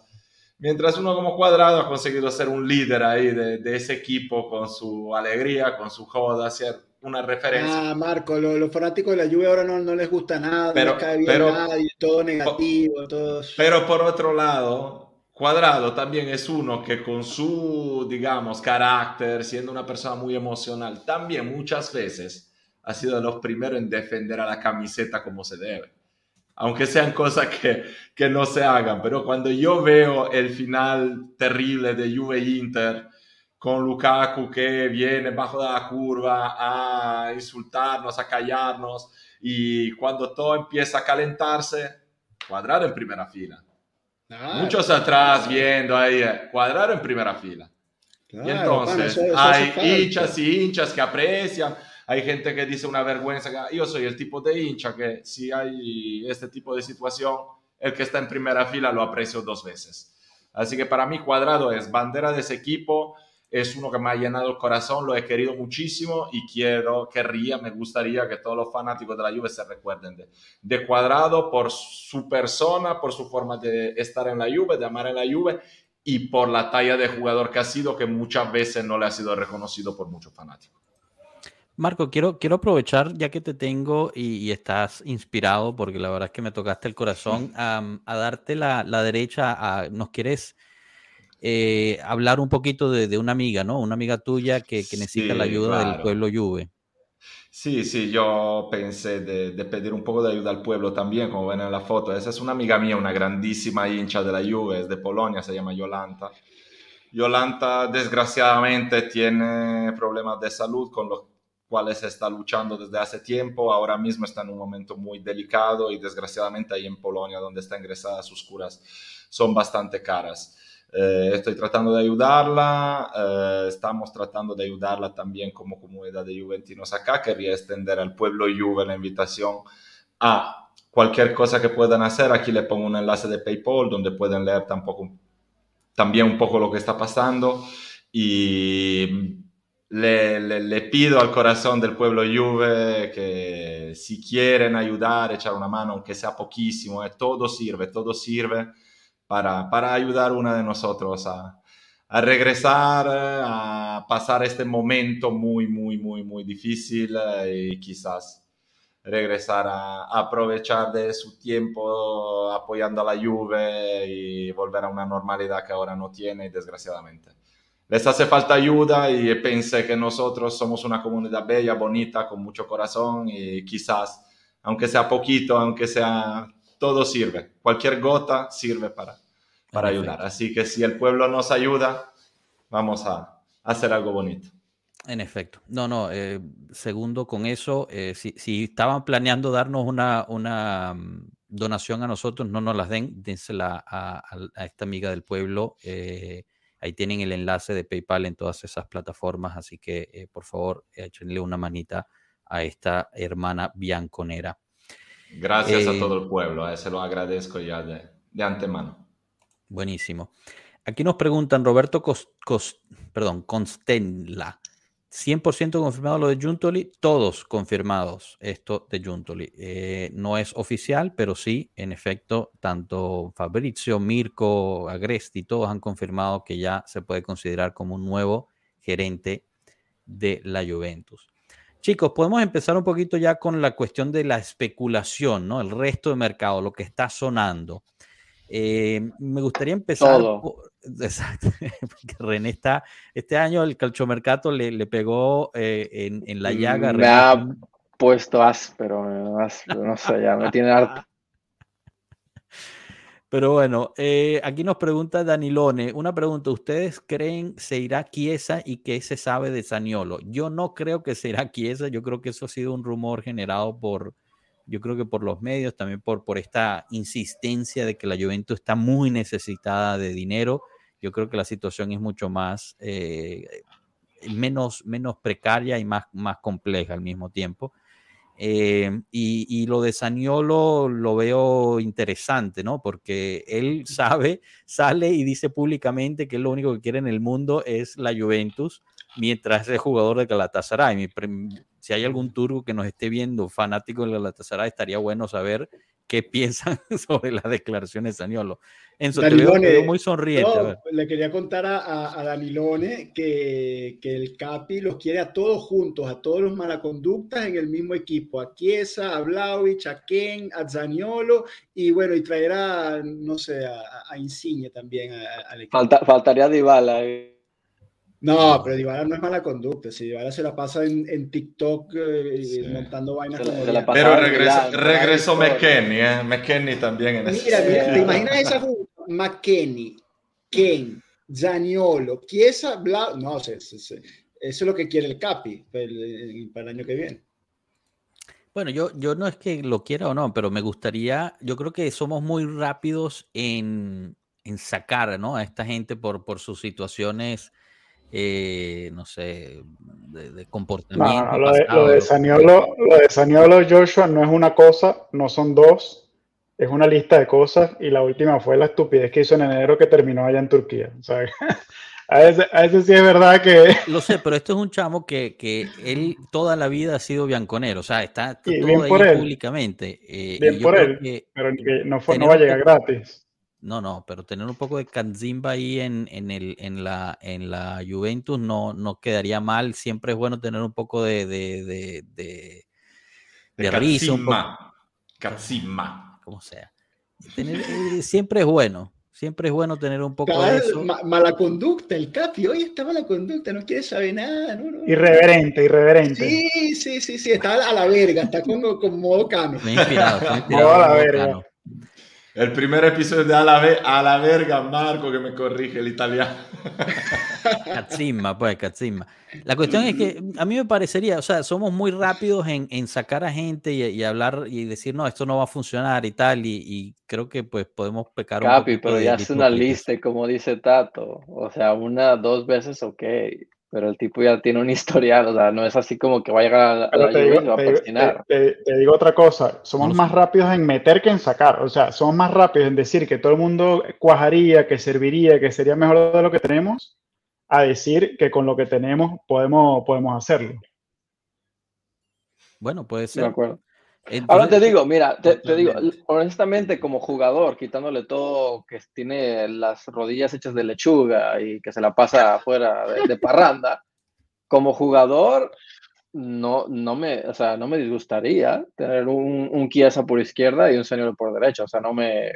Mientras uno como cuadrado ha conseguido ser un líder ahí de, de ese equipo con su alegría, con su joda, ser una referencia. Ah, Marco, los fanáticos de la lluvia ahora no, no, les gusta nada, pero, no les cae bien pero, nadie, todo negativo, todo... Pero por otro lado, Cuadrado también es uno que con su, digamos, carácter, siendo una persona muy emocional, también muchas veces ha sido de los primeros en defender a la camiseta como se debe. Aunque sean cosas que, que no se hagan, pero cuando yo veo el final terrible de Juve Inter, con Lukaku que viene bajo la curva a insultarnos, a callarnos, y cuando todo empieza a calentarse, Cuadrado en primera fila. Muchos atrás viendo ahí, eh, cuadrado en primera fila. y entonces hay hinchas y hinchas que aprecian, hay gente que dice una vergüenza, yo soy el tipo de hincha que si hay este tipo de situación, el que está en primera fila lo aprecio dos veces. Así que para mí cuadrado es bandera de ese equipo, es uno que me ha llenado el corazón, lo he querido muchísimo y quiero, querría, me gustaría que todos los fanáticos de la Juve se recuerden de, de Cuadrado por su persona, por su forma de estar en la Juve, de amar en la Juve y por la talla de jugador que ha sido, que muchas veces no le ha sido reconocido por muchos fanáticos. Marco, quiero, quiero aprovechar ya que te tengo y, estás inspirado, porque la verdad es que me tocaste el corazón, *laughs* a, a darte la, la derecha, a, nos quieres eh, hablar un poquito de, de, una amiga, ¿no? Una amiga tuya que, que necesita sí, la ayuda claro. del pueblo Juve. Sí, sí, yo pensé de, de, pedir un poco de ayuda al pueblo también, como ven en la foto. Esa es una amiga mía, una grandísima hincha de la Juve, es de Polonia, se llama Yolanta. Yolanta, desgraciadamente, tiene problemas de salud con los cuales está luchando desde hace tiempo. Ahora mismo está en un momento muy delicado y desgraciadamente ahí en Polonia, donde está ingresada, sus curas son bastante caras. Eh, estoy tratando de ayudarla, eh, estamos tratando de ayudarla también como comunidad de juventinos acá. Quería extender al pueblo Juve la invitación a cualquier cosa que puedan hacer. Aquí le pongo un enlace de PayPal donde pueden leer tampoco, también un poco lo que está pasando y le, le, le, pido al corazón del pueblo Juve que si quieren ayudar, echar una mano, aunque sea poquísimo, eh, todo sirve, todo sirve para, para ayudar una de nosotros a, regresar, a pasar este momento muy, muy, muy, muy difícil eh, y quizás regresar a, a, aprovechar de su tiempo apoyando a la Juve y volver a una normalidad que ahora no tiene, desgraciadamente. Les hace falta ayuda y pensé que nosotros somos una comunidad bella, bonita, con mucho corazón y quizás, aunque sea poquito, aunque sea todo sirve. Cualquier gota sirve para, para ayudar. Así que si el pueblo nos ayuda, vamos a, hacer algo bonito. En efecto. No, no, eh, segundo con eso, eh, si, si, estaban planeando darnos una, una um, donación a nosotros, no nos las den, dénsela a, a, a esta amiga del pueblo. Eh, ahí tienen el enlace de PayPal en todas esas plataformas, así que eh, por favor, échenle una manita a esta hermana bianconera. Gracias a todo el pueblo, eh, se lo agradezco ya de, de, antemano. Buenísimo. Aquí nos preguntan Roberto Cos, Cos, perdón, Constenla. 100% confirmado lo de Juntoli, todos confirmados esto de Juntoli. Eh, no es oficial, pero sí, en efecto, tanto Fabrizio, Mirko, Agresti, todos han confirmado que ya se puede considerar como un nuevo gerente de la Juventus. Chicos, podemos empezar un poquito ya con la cuestión de la especulación, ¿no? El resto de mercado, lo que está sonando. Eh, me gustaría empezar. Todo. Por, Exacto. *laughs* René está, este año el calchomercato le, le pegó eh, en, en, la llaga. Me ha puesto áspero, no sé, ya me tiene harto. *laughs* Pero bueno, eh, aquí nos pregunta Danilone, una pregunta, ¿ustedes creen se irá Chiesa y qué se sabe de Saniolo? Yo no creo que se irá Chiesa, yo creo que eso ha sido un rumor generado por, yo creo que por los medios, también por, por esta insistencia de que la Juventus está muy necesitada de dinero. Yo creo que la situación es mucho más, eh, menos, menos precaria y más, más compleja al mismo tiempo. Eh, y, lo de Saniolo lo veo interesante, ¿no? Porque él sabe, *laughs* sale y dice públicamente que lo único que quiere en el mundo es la Juventus, mientras es jugador de Galatasaray. si hay algún turco que nos esté viendo fanático del Galatasaray, estaría bueno saber qué piensan *laughs* sobre las declaraciones de Saniolo. Danilone, te veo, muy sonriente. No, le quería contar a, a, Danilone que, que, el Capi los quiere a todos juntos, a todos los malaconductas en el mismo equipo, a Chiesa, a Vlaovic, a Ken, a Zaniolo, y bueno, y traerá, no sé, a, a Insigne también al equipo. Falta, faltaría Dybala. Eh. No, pero Dybala no es mala conducta. Si Dybala se la pasa en, en TikTok eh, sí. montando vainas como. Se pero regresó, regresó McKenny, ¿eh? McKenny también en ese. Mira, mira, ¿te imaginas esa McKenny, Ken, Zaniolo, Chiesa, Bla... No, sé, eso es lo que quiere el Capi para el, para el año que viene. Bueno, yo, yo no es que lo quiera o no, pero me gustaría, yo creo que somos muy rápidos en, en sacar ¿no? a esta gente por, por sus situaciones eh, no sé, de, de comportamiento. No, lo, de, lo, de Saniolo, lo de Saniolo Joshua no es una cosa, no son dos, es una lista de cosas y la última fue la estupidez que hizo en enero que terminó allá en Turquía. *laughs* A, ese, a ese sí es verdad que... Lo sé, pero esto es un chamo que, que él toda la vida ha sido bianconero, o sea, está, está sí, todo bien ahí por él. públicamente. Eh, bien por él, que, pero que no, fue, no va a llegar gratis. No, no, pero tener un poco de Kanzimba ahí en, en, el, en, la, en la Juventus no, no quedaría mal. Siempre es bueno tener un poco de, de, de, de, de risa. Kanzimba. Como sea. Tener, eh, siempre es bueno. Siempre es bueno tener un poco Cada, de eso. Ma, mala conducta, el Capi, hoy está mala conducta, no quiere saber nada. No, no. Irreverente, irreverente. Sí, sí, sí, sí, está a la verga, está como con modo Cano. Me he inspirado, me he inspirado a la verga. Cano. El primer episodio de A la, ve a la verga, Marco, que me corrige el italiano. *laughs* Cazzimma, pues, cazzimma. La cuestión es que a mí me parecería, o sea, somos muy rápidos en, en sacar a gente y, y, hablar y decir, no, esto no va a funcionar y tal, y, y creo que pues podemos pecar Capi, un poco. pero ya es una lista, como dice Tato. O sea, una, dos veces, ok. Pero el tipo ya tiene un *laughs* historial, o sea, no es así como que va a llegar a, a la te digo, y va a te, te, te, digo otra cosa, somos más rápidos en meter que en sacar, o sea, somos más rápidos en decir que todo el mundo cuajaría, que serviría, que sería mejor de lo que tenemos, a decir que con lo que tenemos podemos, podemos hacerlo. Bueno, puede ser. De acuerdo. Entonces, Ahora te digo, mira, te, te, digo, honestamente, como jugador, quitándole todo, que tiene las rodillas hechas de lechuga y que se la pasa afuera de, de parranda, como jugador, no, no, me, o sea, no me disgustaría tener un, un Chiesa por izquierda y un señor por derecha. O sea, no me,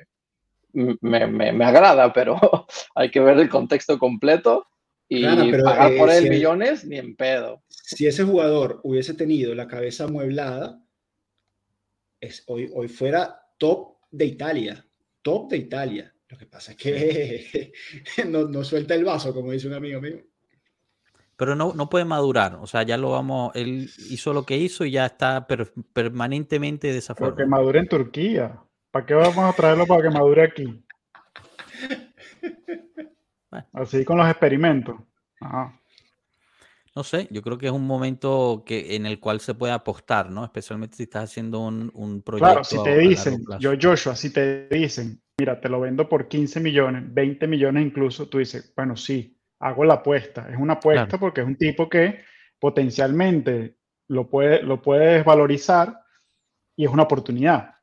me, me, me agrada, pero *laughs* hay que ver el contexto completo y claro, pero, pagar eh, por él si millones, ni en pedo. Si ese jugador hubiese tenido la cabeza amueblada, es, hoy, hoy fuera top de Italia, top de Italia. Lo que pasa es que *laughs* no, no, suelta el vaso, como dice un amigo mío. Pero no, no puede madurar, o sea, ya lo vamos, él hizo lo que hizo y ya está per, permanentemente de esa forma. Porque madure en Turquía. ¿Para qué vamos a traerlo para que madure aquí? *laughs* Así con los experimentos. Ajá no sé, yo creo que es un momento que, en el cual se puede apostar, ¿no? Especialmente si estás haciendo un, un proyecto. Claro, si te dicen, yo Joshua, si te dicen, mira, te lo vendo por 15 millones, 20 millones incluso, tú dices, bueno, sí, hago la apuesta. Es una apuesta claro. porque es un tipo que potencialmente lo, puede, lo puedes valorizar y es una oportunidad.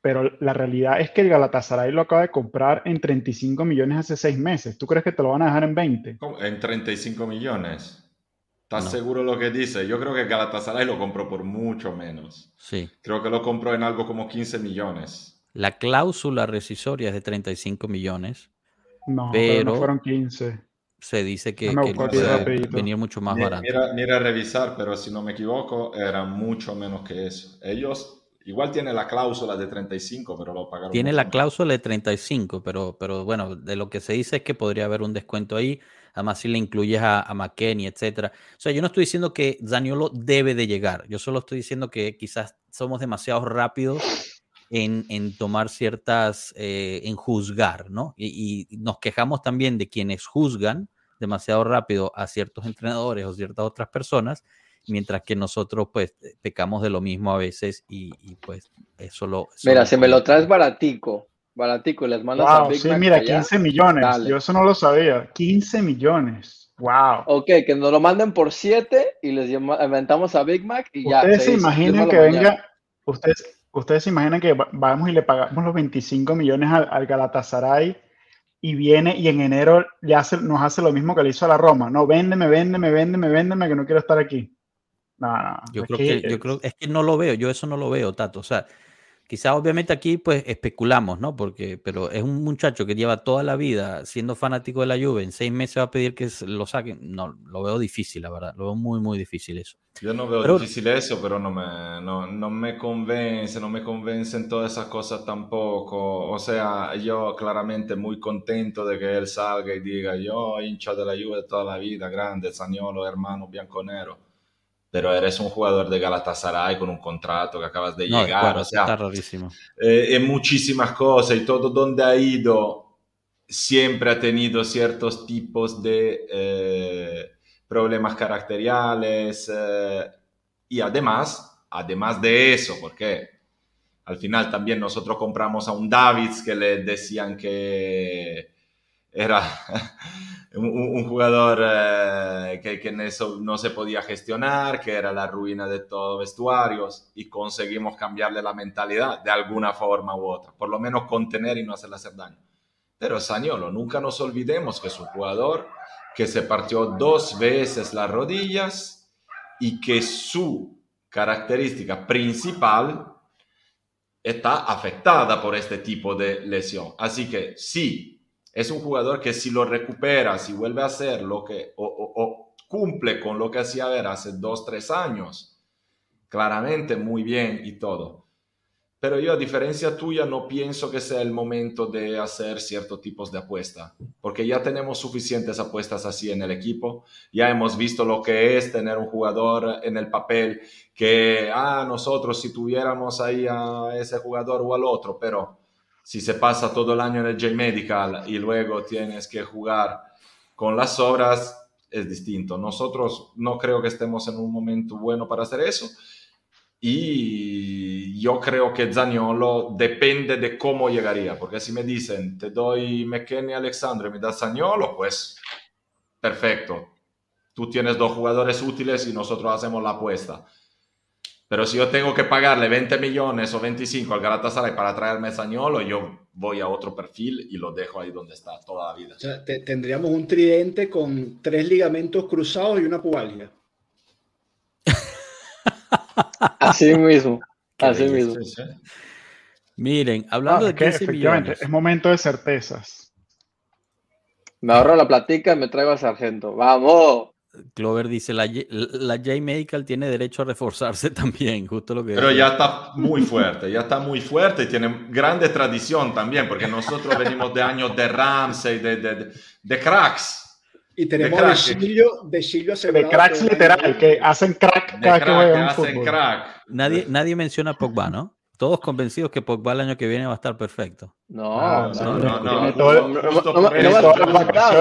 Pero la realidad es que el Galatasaray lo acaba de comprar en 35 millones hace seis meses. ¿Tú crees que te lo van a dejar en 20? ¿Cómo? En 35 millones. ¿Estás no. seguro de lo que dice? Yo creo que Galatasaray lo compró por mucho menos. Sí. Creo que lo compró en algo como 15 millones. La cláusula rescisoria es de 35 millones. No, pero, no fueron 15. Se dice que, no, que puede venir mucho más barato. Mira, revisar, pero si no me equivoco, era mucho menos que eso. Ellos Igual tiene la cláusula de 35, pero lo pagaron. Tiene la cláusula de 35, pero, pero bueno, de lo que se dice es que podría haber un descuento ahí. Además, si le incluyes a, a McKenny, etcétera. O sea, yo no estoy diciendo que Zaniolo debe de llegar. Yo solo estoy diciendo que quizás somos demasiado rápidos en, en tomar ciertas, eh, en juzgar, ¿no? Y, y nos quejamos también de quienes juzgan demasiado rápido a ciertos entrenadores o ciertas otras personas mientras que nosotros pues pecamos de lo mismo a veces y, pues eso lo... mira, si me lo traes baratico, baratico, les mandas a Big sí, mira, 15 millones, yo eso no lo sabía, 15 millones, wow. Ok, que nos lo manden por 7 y les inventamos a Big Mac y ya. Ustedes se imaginan que venga, ustedes, ustedes se imaginan que vamos y le pagamos los 25 millones al, al Galatasaray y viene y en enero ya nos hace lo mismo que le hizo a la Roma. No, véndeme, véndeme, véndeme, véndeme, que no quiero estar aquí. No, no. Yo creo que, yo creo, es que no lo veo, yo eso no lo veo, Tato. O sea, quizás obviamente aquí pues especulamos, ¿no? Porque, pero es un muchacho que lleva toda la vida siendo fanático de la Juve, en seis meses va a pedir que lo saquen. No, lo veo difícil, la verdad. Lo veo muy, muy difícil eso. Yo no veo difícil eso, pero no me, no, no me convence, no me convencen todas esas cosas tampoco. O sea, yo claramente muy contento de que él salga y diga, yo hincha de la Juve toda la vida, grande, Zaniolo, hermano bianconero pero eres un jugador de Galatasaray con un contrato que acabas de llegar, o sea, está rarísimo. Eh, en muchísimas cosas y todo. Donde ha ido siempre ha tenido ciertos tipos de eh, problemas caracteriales eh, y además, además de eso, porque al final también nosotros compramos a un Davids que le decían que era *laughs* un, jugador eh, que, que, eso no se podía gestionar, que era la ruina de todos vestuarios y conseguimos cambiarle la mentalidad de alguna forma u otra, por lo menos contener y no hacerle hacer daño. Pero Sañolo, nunca nos olvidemos que es un jugador que se partió dos veces las rodillas y que su característica principal está afectada por este tipo de lesión. Así que sí, es un jugador que si lo recupera, si vuelve a hacer lo que, o, cumple con lo que hacía ver hace dos, tres años, claramente muy bien y todo. Pero yo, a diferencia tuya, no pienso que sea el momento de hacer ciertos tipos de apuesta, porque ya tenemos suficientes apuestas así en el equipo, ya hemos visto lo que es tener un jugador en el papel que, ah, nosotros si tuviéramos ahí a ese jugador o al otro, pero si se pasa todo el año en el J-Medical y luego tienes que jugar con las obras, es distinto. Nosotros no creo que estemos en un momento bueno para hacer eso. Y yo creo que Zaniolo depende de cómo llegaría, porque si me dicen, te doy McKenny Alexandre y me das Zaniolo, pues perfecto. Tú tienes dos jugadores útiles y nosotros hacemos la apuesta. Pero si yo tengo que pagarle 20 millones o 25 al Galatasaray para traerme Sañolo, yo voy a otro perfil y lo dejo ahí donde está toda la vida. O sea, tendríamos un tridente con tres ligamentos cruzados y una pubalgia. *laughs* Así mismo. *laughs* Así mismo. Miren, hablando de 15 millones. Es momento de certezas. Me ahorro la platica y me traigo a Sargento. ¡Vamos! Clover dice, la, la J Medical tiene derecho a reforzarse también, justo lo que... Pero ya está muy fuerte, ya está muy fuerte y tiene grande tradición también, porque nosotros venimos de años de Ramsey, de, de, de cracks. Y tenemos de, Silvio, de De cracks literal, que hacen crack cada que juegan hacen crack. Nadie, nadie menciona a Pogba, ¿no? Todos convencidos que Pogba el año que viene va a estar perfecto. No, no, no. no,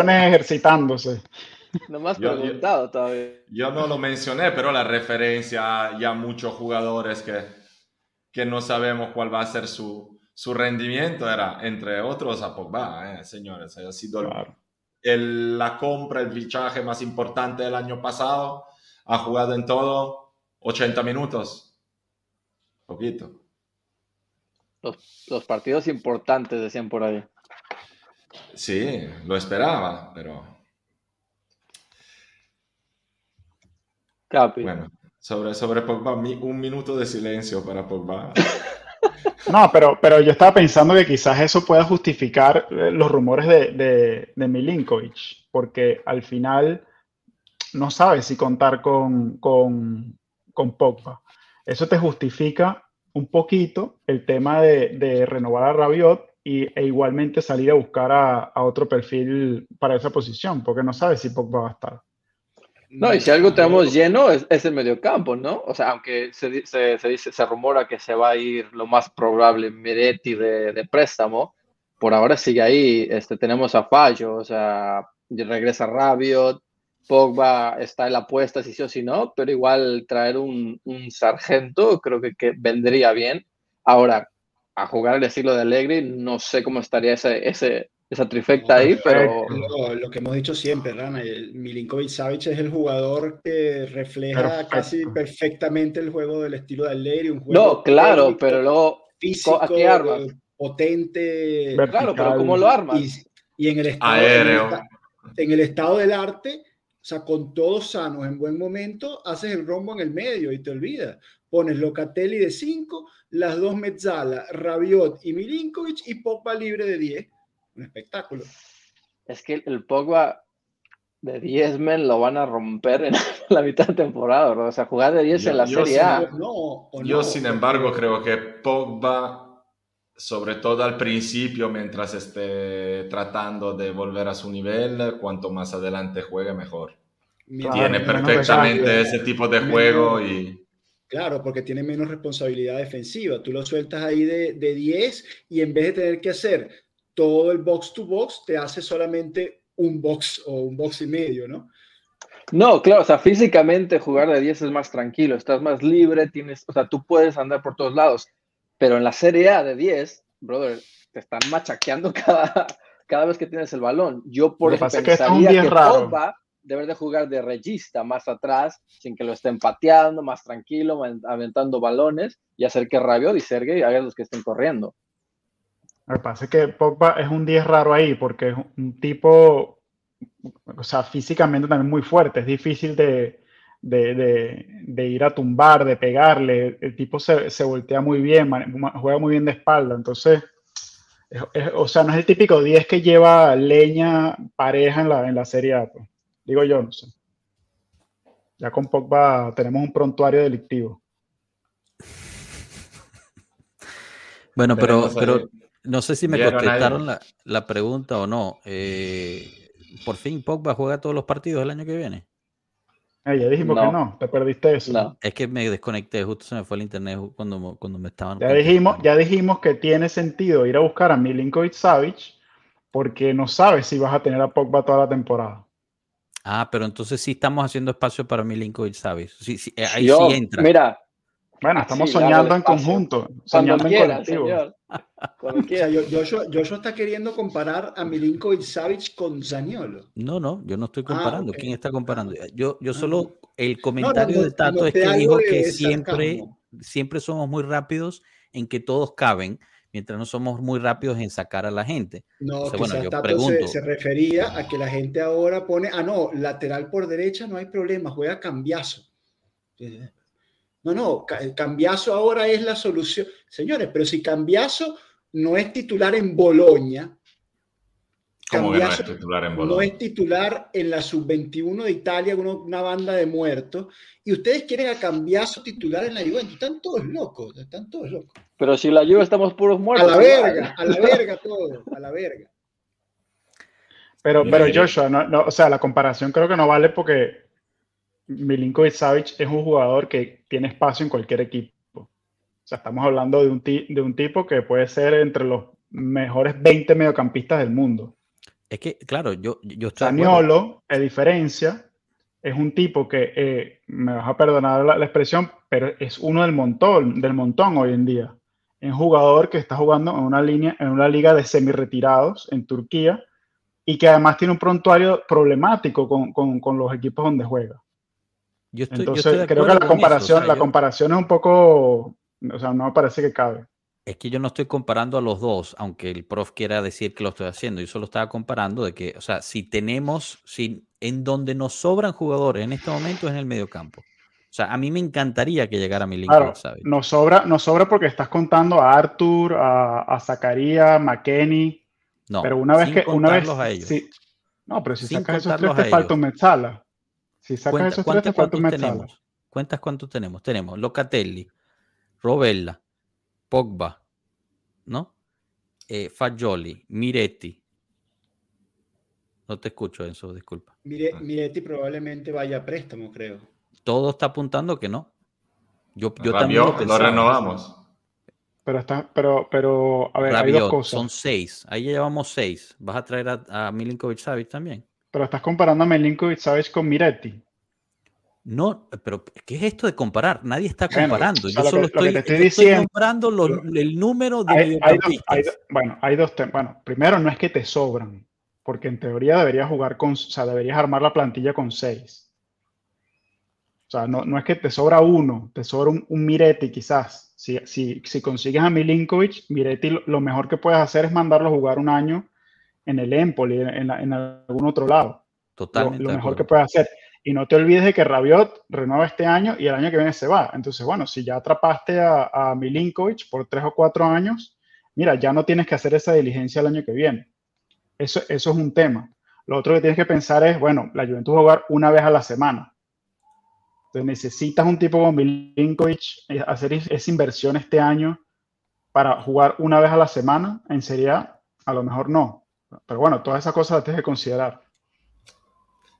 no, ejercitándose. No *laughs* me has preguntado todavía. Yo no lo mencioné, pero la referencia ya muchos jugadores que, que no sabemos cuál va a ser su, su rendimiento era, entre otros, a Pogba, eh, señores. Ha sido el, la compra, el fichaje más importante del año pasado. Ha jugado en todo 80 minutos. Poquito. Los, los partidos importantes, decían por ahí. Sí, lo esperaba, pero Capi. Bueno, sobre, sobre Pogba, un minuto de silencio para Pogba. No, pero, pero yo estaba pensando que quizás eso pueda justificar eh, los rumores de, de, Milinkovic, porque al final no sabes si contar con, con, con Pogba. Eso te justifica un poquito el tema de, renovar a Rabiot y, e igualmente salir a buscar a, otro perfil para esa posición, porque no sabes si Pogba va a estar. No, y si algo tenemos lleno es, es el mediocampo, ¿no? O sea, aunque se, se, se, dice, se rumora que se va a ir lo más probable Meretti de, de préstamo, por ahora sigue ahí. Este, tenemos a Fallo, o sea, regresa Rabiot, Pogba está en la apuesta si sí o si no, pero igual traer un, un sargento creo que, que, vendría bien. Ahora, a jugar el estilo de Allegri, no sé cómo estaría ese, ese, esa trifecta ahí, pero... Lo, que hemos dicho siempre, Rana, Milinkovic Savic es el jugador que refleja casi perfectamente el juego del estilo de Allegri, un juego No, claro, pero luego... Físico, ¿a qué armas? potente... Claro, pero ¿cómo lo armas? Y, en, el estado, en el estado del arte, o sea, con todos sanos en buen momento, haces el rombo en el medio y te olvidas. Pones Locatelli de 5, las dos Mezzala, Rabiot y Milinkovic y Pogba libre de 10 un espectáculo. Es que el Pogba de 10 men lo van a romper en *laughs* la mitad de temporada, O sea, jugar de 10 en la Serie A. yo, sin embargo, creo que Pogba, sobre todo al principio, mientras esté tratando de volver a su nivel, cuanto más adelante juegue, mejor. tiene perfectamente ese tipo de juego y... Claro, porque tiene menos responsabilidad defensiva. Tú lo sueltas ahí de, de 10 y en vez de tener que hacer todo el box to box te hace solamente un box o un box y medio, ¿no? No, claro, o sea, físicamente jugar de 10 es más tranquilo, estás más libre, tienes, o sea, tú puedes andar por todos lados, pero en la Serie A de 10, brother, te están machaqueando *laughs* cada, cada vez que tienes el balón. Yo por eso pensaría que, que debe de jugar de regista más atrás, sin que lo estén pateando, más tranquilo, aventando balones y hacer que Rabiot y Sergey hagan los que estén corriendo. Me parece que Pogba es un 10 raro ahí porque es un tipo, o sea, físicamente también muy fuerte. Es difícil de, ir a tumbar, de pegarle. El tipo se, voltea muy bien, juega muy bien de espalda. Entonces, o sea, no es el típico 10 que lleva leña pareja en la, en la Serie A. Pues. Digo yo, no sé. Ya con Pogba tenemos un prontuario delictivo. Bueno, pero, pero no sé si me contestaron la, la, pregunta o no. Eh, ¿Por fin Pogba juega todos los partidos el año que viene? Eh, ya dijimos que no, te perdiste eso. Es que me desconecté, justo se me fue el internet cuando, cuando me estaban. Ya dijimos, ya dijimos que tiene sentido ir a buscar a Milinkovic Savic porque no sabes si vas a tener a Pogba toda la temporada. Ah, pero entonces sí estamos haciendo espacio para Milinkovic Savic. Sí, sí, eh, ahí sí entra. Mira, bueno, estamos soñando en conjunto, soñando en colectivo. Joshua, está queriendo comparar a Milinkovic Savic con Zaniolo. No, no, yo no estoy ah, comparando. ¿Quién está comparando? Yo, yo solo, el comentario de Tato es que dijo que siempre, siempre somos muy rápidos en que todos caben, mientras no somos muy rápidos en sacar a la gente. No, bueno, yo pregunto. Se, se, refería a que la gente ahora pone, ah, no, lateral por derecha no hay problema, juega cambiazo. No, no, Cambiaso ahora es la solución. Señores, pero si Cambiaso no es titular en Boloña, Cambiaso no es titular en Boloña? No es titular en la sub-21 de Italia, una, banda de muertos, y ustedes quieren a Cambiaso titular en la Juventus. Están todos locos, están todos locos. Pero si la Juve estamos puros muertos. A la verga, a la verga todo, a la verga. Pero, pero Joshua, no, o sea, la comparación creo que no vale porque Milinkovic Savic es un jugador que tiene espacio en cualquier equipo. O sea, estamos hablando de un, de un tipo que puede ser entre los mejores 20 mediocampistas del mundo. Es que, claro, yo, yo estoy. Saniolo, a diferencia, es un tipo que, eh, me vas a perdonar la, expresión, pero es uno del montón, del montón hoy en día. Es un jugador que está jugando en una, línea, en una liga de semi-retirados en Turquía y que además tiene un prontuario problemático con, con, con los equipos donde juega. Entonces, creo que la comparación, la comparación es un poco, o sea, no me parece que cabe. Es que yo no estoy comparando a los dos, aunque el prof quiera decir que lo estoy haciendo. Yo solo estaba comparando de que, o sea, si tenemos, si en donde nos sobran jugadores en este momento es en el medio campo. O sea, a mí me encantaría que llegara Milinkovic claro, Nos sobra, nos sobra porque estás contando a Arthur, a, a Zacarías, McKenny. No, pero una vez que una vez a ellos. No, pero si sacas esos tres te falta un Metzala. Si sacas esos tres te falta un Metzala. ¿Cuántas cuántos tenemos? Tenemos Locatelli, Robella, Pogba, ¿no? Eh, Fagioli, Miretti. No te escucho, eso, disculpa. Mire, Miretti probablemente vaya a préstamo, creo. Todo está apuntando que no. Yo, yo también lo, renovamos. Pero está, pero, pero, a ver, hay dos cosas. Son seis. Ahí llevamos seis. ¿Vas a traer a, a Milinkovic Savic también? Pero estás comparando a Milinkovic Savic con Miretti. No, pero ¿qué es esto de comparar? Nadie está comparando. yo solo estoy, comparando el número de hay, Bueno, hay dos temas. Bueno, primero no es que te sobran, porque en teoría deberías jugar con, o sea, deberías armar la plantilla con seis. O sea, no, no es que te sobra uno, te sobra un, un Miretti quizás. Si, si, si, consigues a Milinkovic, Miretti lo, mejor que puedes hacer es mandarlo a jugar un año en el Empoli, en, en algún otro lado. Totalmente. Lo, lo mejor que puedes hacer. Y no te olvides de que Rabiot renueva este año y el año que viene se va. Entonces, bueno, si ya atrapaste a, a Milinkovic por tres o cuatro años, mira, ya no tienes que hacer esa diligencia el año que viene. Eso, eso es un tema. Lo otro que tienes que pensar es, bueno, la Juventus jugar una vez a la semana. Entonces necesitas un tipo como Milinkovic eh, hacer esa inversión este año para jugar una vez a la semana en Serie A. A lo mejor no. Pero bueno, todas esas cosas las tienes que considerar.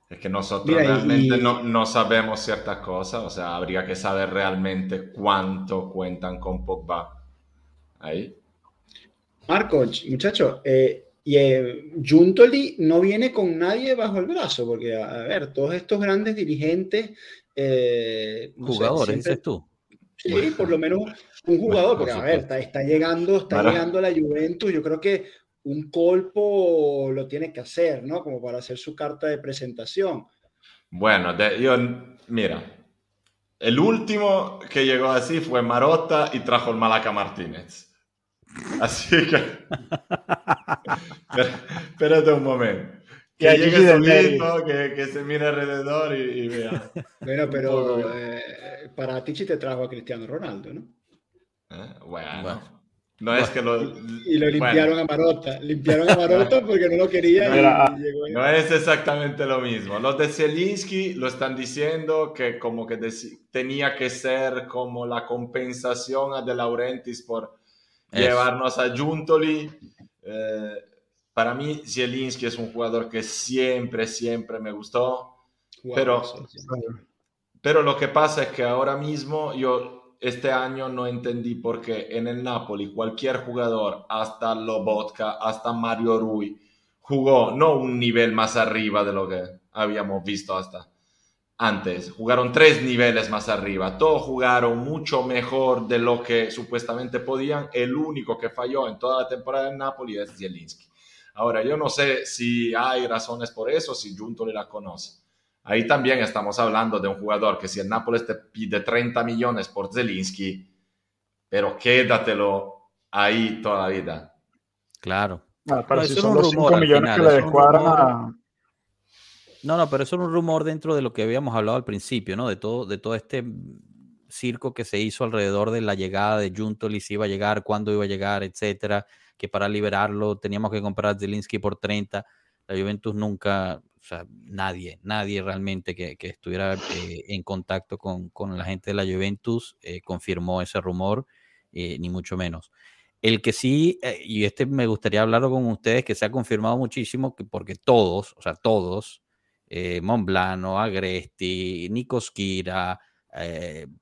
Es que nosotros realmente no, no, sabemos ciertas cosas, o sea, habría que saber realmente cuánto cuentan con Pogba. Ahí. Marco, muchacho, eh, y eh, Juntoli no viene con nadie bajo el brazo, porque, a, ver, todos estos grandes dirigentes. Eh, Jugadores, dices tú. Sí, por lo menos un jugador, porque, a ver, está, está llegando, está llegando a la Juventus. Yo creo que un colpo lo tiene que hacer, ¿no? Como para hacer su carta de presentación. Bueno, yo, mira, el último que llegó así fue Marota y trajo el Malaca Martínez. Así que... espérate un momento. *laughs* Que llegue solito, que, que, se mire alrededor y, vea. Bueno, pero eh, para Tichi te trajo a Cristiano Ronaldo, ¿no? Eh, bueno. No es que lo. Y lo limpiaron a Marota. Limpiaron a Marota *laughs* porque no lo quería. No, no es exactamente lo mismo. Los de Zielinski lo están diciendo que como que tenía que ser como la compensación a De Laurentiis por llevarnos a Juntoli. Eh, para mí, Zielinski es un jugador que siempre, siempre me gustó. pero, pero lo que pasa es que ahora mismo yo este año no entendí por qué en el Napoli cualquier jugador, hasta Lobotka, hasta Mario Rui, jugó no un nivel más arriba de lo que habíamos visto hasta antes. Jugaron tres niveles más arriba. Todos jugaron mucho mejor de lo que supuestamente podían. El único que falló en toda la temporada en Napoli es Zielinski. Ahora, yo no sé si hay razones por eso, si Junto le la conoce. Ahí también estamos hablando de un jugador que si el Nápoles te pide 30 millones por Zelinski, pero quédatelo ahí toda la vida. Claro. Ah, pero si son los 5 millones que le descuadran No, no, pero eso es un rumor dentro de lo que habíamos hablado al principio, ¿no? De todo, de todo este circo que se hizo alrededor de la llegada de Juntoli, si iba a llegar, cuándo iba a llegar, etcétera, que para liberarlo teníamos que comprar a Zelinski por 30. La Juventus nunca, o sea, nadie, nadie realmente que, estuviera eh, en contacto con, la gente de la Juventus eh, confirmó ese rumor, eh, ni mucho menos. El que sí, y este me gustaría hablarlo con ustedes, que se ha confirmado muchísimo, que porque todos, o sea, todos, Monblano, Agresti, Nikos Kira,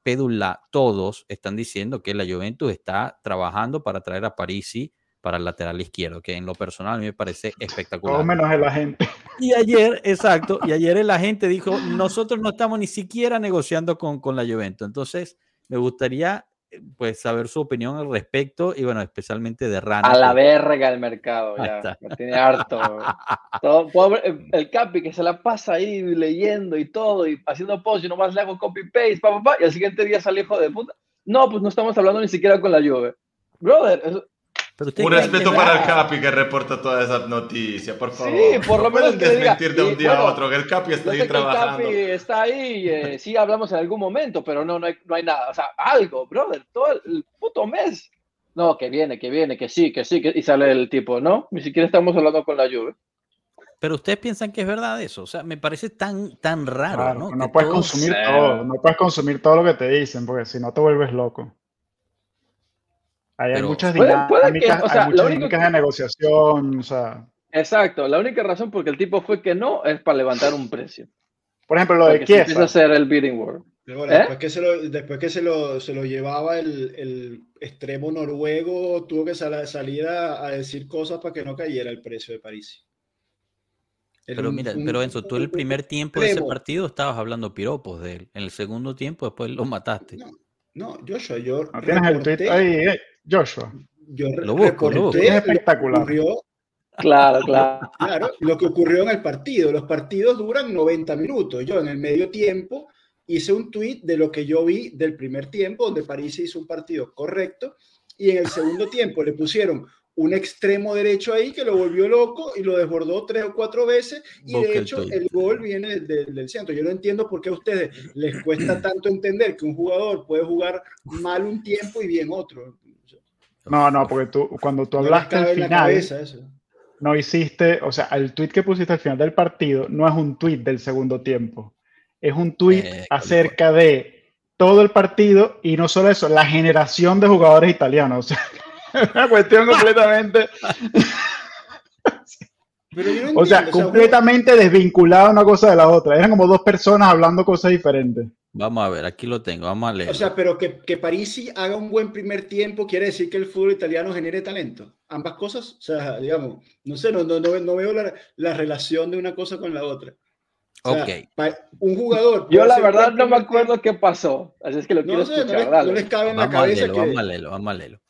Pedula, todos están diciendo que la Juventus está trabajando para traer a Parisi para el lateral izquierdo, que en lo personal a mí me parece espectacular. Todo menos el agente. Y ayer, exacto, y ayer el agente dijo, nosotros no estamos ni siquiera negociando con, con la Juventus. Entonces, me gustaría eh, pues saber su opinión al respecto y bueno, especialmente de Rana. A la verga el mercado, ya, me tiene harto. el Capi que se la pasa ahí leyendo y todo y haciendo post y nomás le hago copy-paste, pa, pa, y al siguiente día sale hijo de puta. No, pues no estamos hablando ni siquiera con la Juve. Brother, Un respeto para el Capi que reporta todas esas noticias, por favor. Sí, por lo menos que desmentir de un día a otro, que el Capi está ahí trabajando. El Capi está ahí, eh, sí hablamos en algún momento, pero no, no hay, no hay nada. O sea, algo, brother, todo el puto mes. No, que viene, que viene, que sí, que sí, que... y sale el tipo, ¿no? Ni siquiera estamos hablando con la lluvia. Pero ustedes piensan que es verdad eso, o sea, me parece tan, tan raro, ¿no? No puedes consumir todo, no puedes consumir todo lo que te dicen, porque si no te vuelves loco. Hay, muchas dinámicas, hay muchas dinámicas de negociación, o sea. Exacto, la única razón por que el tipo fue que no es para levantar un precio. Por ejemplo, lo de Kiev. Empieza a hacer el bidding war. ¿Eh? Después que, se lo, después que se lo, se lo llevaba el, el, extremo noruego, tuvo que salir a, a, decir cosas para que no cayera el precio de París. Pero mira, pero Enzo, tú en el primer tiempo de ese partido estabas hablando piropos de él. En el segundo tiempo, después lo mataste. No, no Joshua, yo. ¿No tienes el tweet ahí, eh, Joshua. Yo lo busco, lo busco. Es espectacular. Claro, claro. Claro, lo que ocurrió en el partido. Los partidos duran 90 minutos. Yo en el medio tiempo hice un tweet de lo que yo vi del primer tiempo, donde París hizo un partido correcto, y en el segundo tiempo le pusieron un extremo derecho ahí que lo volvió loco y lo desbordó tres o cuatro veces y de hecho el gol viene del, centro. Yo no entiendo por qué a ustedes les cuesta tanto entender que un jugador puede jugar mal un tiempo y bien otro. No, no, porque tú cuando tú hablaste al final no hiciste, o sea, el tweet que pusiste al final del partido no es un tweet del segundo tiempo, es un tweet eh, acerca de todo el partido y no solo eso, la generación de jugadores italianos. *laughs* O sea, una cuestión completamente. o sea, completamente desvinculada una cosa de la otra. Eran como dos personas hablando cosas diferentes. Vamos a ver, aquí lo tengo, vamos a leer. O sea, pero que, que Parisi haga un buen primer tiempo quiere decir que el fútbol italiano genere talento. Ambas cosas, o sea, digamos, no sé, no, no, no veo la, la, relación de una cosa con la otra. O ok. Un jugador. Yo la verdad no me acuerdo qué pasó, así es que lo quiero escuchar. No, no les cabe en vamos la cabeza. A leerlo, que... Vamos a leerlo, vamos a leerlo.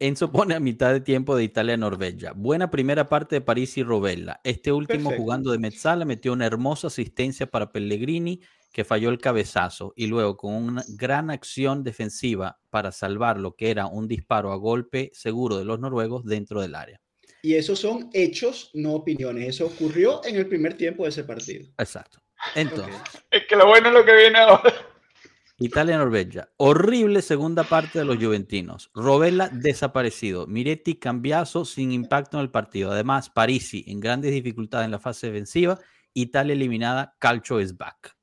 Enzo pone a mitad de tiempo de Italia-Norvegia. Buena primera parte de París y Rovella. Este último Perfecto. jugando de Mezzala metió una hermosa asistencia para Pellegrini que falló el cabezazo y luego con una gran acción defensiva para salvar lo que era un disparo a golpe seguro de los noruegos dentro del área. Y esos son hechos, no opiniones. Eso ocurrió en el primer tiempo de ese partido. Exacto. Entonces, okay. es que lo bueno es lo que viene ahora. Italia-Norvegia. Horrible segunda parte de los juventinos. Rovella desaparecido. Miretti cambiazo sin impacto en el partido. Además, Parisi en grandes dificultades en la fase defensiva. Italia eliminada. Calcio is back.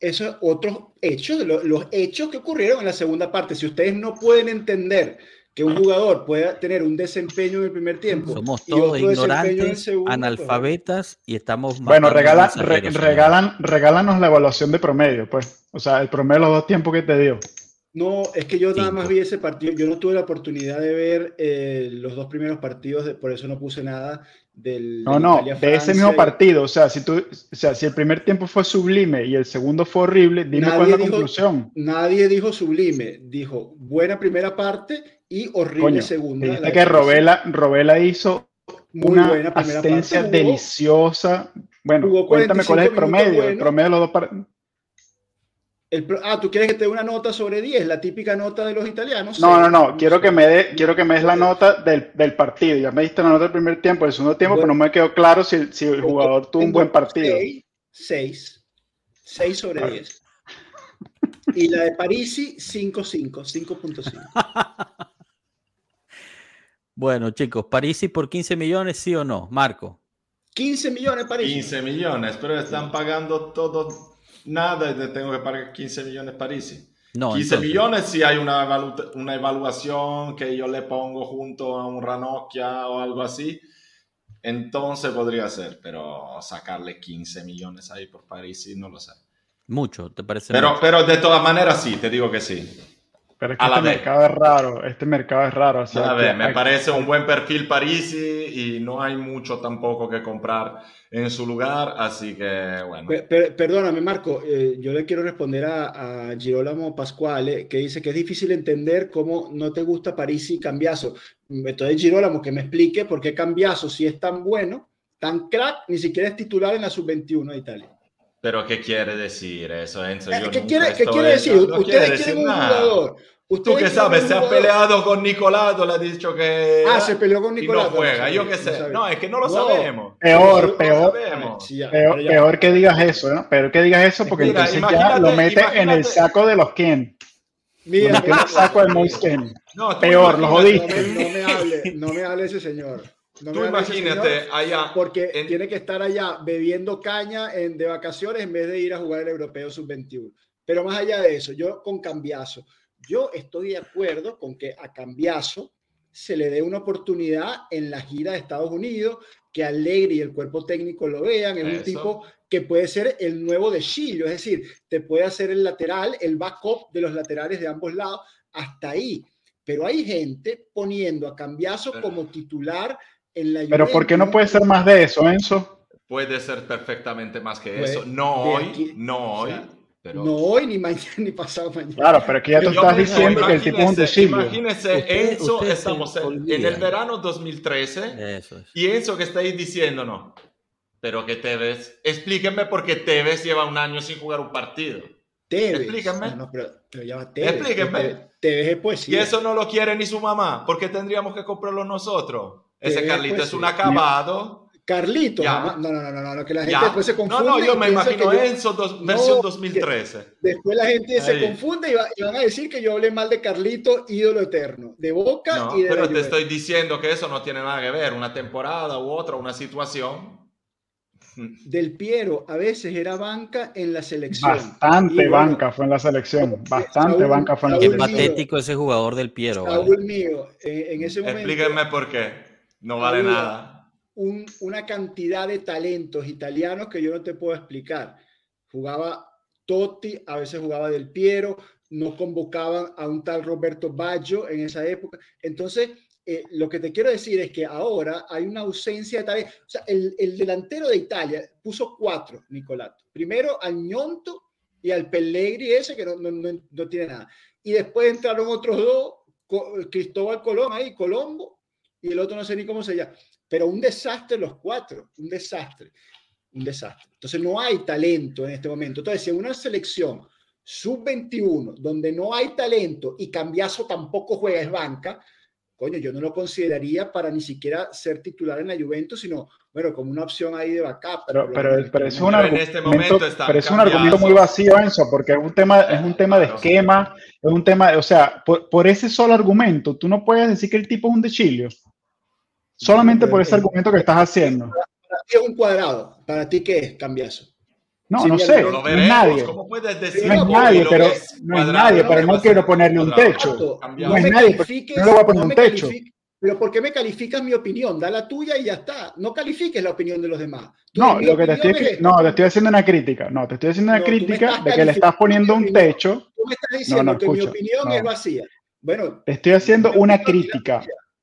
Esos otros hechos, los, los hechos que ocurrieron en la segunda parte. Si ustedes no pueden entender que un jugador pueda tener un desempeño en el primer tiempo. Somos todos ignorantes, segundo, analfabetas y estamos. Bueno, regala, re, regalan, regálanos la evaluación de promedio, pues. O sea, el promedio de los dos tiempos que te dio. No, es que yo nada más vi ese partido. Yo no tuve la oportunidad de ver eh, los dos primeros partidos, de, por eso no puse nada del. No, no, de ese mismo partido. O sea, si tú, o sea, si el primer tiempo fue sublime y el segundo fue horrible, dime cuál es la dijo, conclusión. Nadie dijo sublime, dijo buena primera parte y horrible Coño, segunda. Dijiste que Robela, Robela hizo Muy una buena asistencia parte, deliciosa. Bueno, cuéntame cuál es el promedio. El promedio de los dos partidos. El, ah, ¿tú quieres que te dé una nota sobre 10? La típica nota de los italianos. No, no, no. Quiero que me dé, quiero que me des la nota del, del, partido. Ya me diste la nota del primer tiempo, del segundo tiempo, bueno, pero no me quedó claro si, si el jugador tuvo un buen partido. 6. 6 sobre vale. 10. Y la de Parisi, 5.5, 5.5. bueno, chicos, Parisi por 15 millones, ¿sí o no? Marco. 15 millones Parisi. 15 millones, pero están pagando todo, nada y tengo que pagar 15 millones Parisi. No, 15 entonces, millones si hay una, evalu una evaluación que yo le pongo junto a un Ranocchia o algo así, entonces podría ser, pero sacarle 15 millones ahí por Parisi, no lo sé. Mucho, ¿te parece? Pero, mucho? pero de todas maneras sí, te digo que sí. Pero es que este mercado es raro, este mercado es raro. O sea, a ver, me hay... parece un buen perfil Parisi y no hay mucho tampoco que comprar en su lugar, así que bueno. Per, per, perdóname, Marco, eh, yo le quiero responder a, a Girolamo Pasquale, que dice que es difícil entender cómo no te gusta Parisi y Cambiaso. Entonces, Girolamo, que me explique por qué Cambiaso, si es tan bueno, tan crack, ni siquiera es titular en la sub-21 de Italia. Pero ¿qué quiere decir eso, Enzo? Yo ¿Qué, quiere, ¿qué quiere decir? No, Ustedes quieren un nada. jugador, Tú que sabes, se ha peleado con Nicolato, le ha dicho que. Ah, se peleó con Nicolato. Y no juega, yo qué sé. No, es que no lo sabemos. Peor, peor. peor, peor, que digas eso, ¿no? Peor que digas eso porque entonces ya lo metes en el saco de los Ken. Mira, en el saco de Moise Ken. No, peor, lo jodiste. No me, hable, no me hable ese señor. No Tú imagínate allá. Porque tiene que estar allá bebiendo caña en, de vacaciones en vez de ir a jugar el Europeo Sub-21. Pero más allá de eso, yo con cambiazo, yo estoy de acuerdo con que a cambiazo se le dé una oportunidad en la gira de Estados Unidos, que Alegre y el cuerpo técnico lo vean. Es un tipo que puede ser el nuevo de Chillo, es decir, te puede hacer el lateral, el backup de los laterales de ambos lados, hasta ahí. Pero hay gente poniendo a Cambiazo como titular pero ¿por qué no puede ser más de eso, Enzo? Puede ser perfectamente más que eso. No hoy, no hoy. pero... No hoy, ni mañana, *laughs* ni pasado mañana. Claro, pero aquí ya tú estás diciendo que el tipo es un decilio. Imagínese, Enzo, estamos en, el verano 2013 y Enzo que está ahí diciéndonos, pero que Tevez, explíquenme por qué Tevez lleva un año sin jugar un partido. Tevez. Explíquenme. No, pero, pero Tevez. Explíquenme. Tevez es poesía. Y eso no lo quiere ni su mamá, ¿por qué tendríamos que comprarlo nosotros? Ese Carlito es un acabado. Carlito, no, no, no, no, no, que la gente después se confunde. No, no, yo me imagino Enzo versión 2013. Después la gente se confunde y, van a decir que yo hablé mal de Carlito, ídolo eterno, de Boca y de Pero te estoy diciendo que eso no tiene nada que ver, una temporada u otra, una situación. *laughs* Del Piero a veces era banca en la selección. Bastante banca fue en la selección. Bastante banca fue en la selección. Qué patético ese jugador del Piero. Saúl mío, en ese momento. Explíquenme por qué. No vale nada. una cantidad de talentos italianos que yo no te puedo explicar. Jugaba Totti, a veces jugaba Del Piero, no convocaban a un tal Roberto Baggio en esa época. Entonces, eh, lo que te quiero decir es que ahora hay una ausencia de talento. O sea, el, delantero de Italia puso cuatro, Nicolato. Primero al Ñonto y al Pellegri ese que no, no, no tiene nada. Y después entraron otros dos, Cristóbal Colón ahí, Colombo, y el otro no sé ni cómo se llama. Pero un desastre los cuatro, un desastre, un desastre. Entonces no hay talento en este momento. Entonces, si en una selección sub-21, donde no hay talento y Cambiazo tampoco juega, es banca, coño, yo no lo consideraría para ni siquiera ser titular en la Juventus, sino, bueno, como una opción ahí de backup. Pero, pero, es un, argumento, pero es un argumento muy vacío, Enzo, porque es un tema, es un tema de esquema, es un tema, o sea, por, por, ese solo argumento, tú no puedes decir que el tipo es un dechilio. Solamente por ese argumento que estás haciendo. Para ti es un cuadrado. ¿Para ti qué es cambiazo? No, no sé. No es nadie. ¿Cómo puedes decir no es nadie, pero no es nadie, pero no quiero ponerle un techo. No es nadie, no le voy a poner un techo. Pero ¿por qué me calificas mi opinión? Da la tuya y ya está. No califiques la opinión de los demás. no, lo que te estoy, no, te estoy haciendo una crítica. No, te estoy haciendo una crítica de que le estás poniendo un techo. Tú me estás diciendo que mi opinión es vacía. Bueno, te estoy haciendo una crítica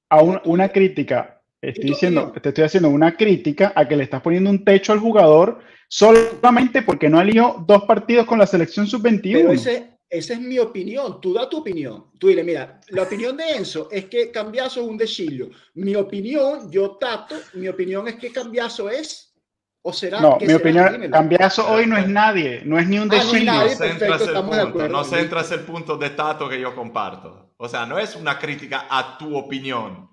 a una crítica Estoy diciendo, te estoy haciendo una crítica a que le estás poniendo un techo al jugador solamente porque no alió dos partidos con la selección sub-21. Pero ese, esa es mi opinión. Tú da tu opinión. Tú dile, mira, la opinión de Enzo es que Cambiazo es un deshillo. Mi opinión, yo tato, mi opinión es que Cambiazo es ¿O será no, mi opinión, Cambiazo hoy no es nadie, no es ni un deshillo. Ah, no, no, centras el punto, no centras el punto de Tato que yo comparto. O sea, no es una crítica a tu opinión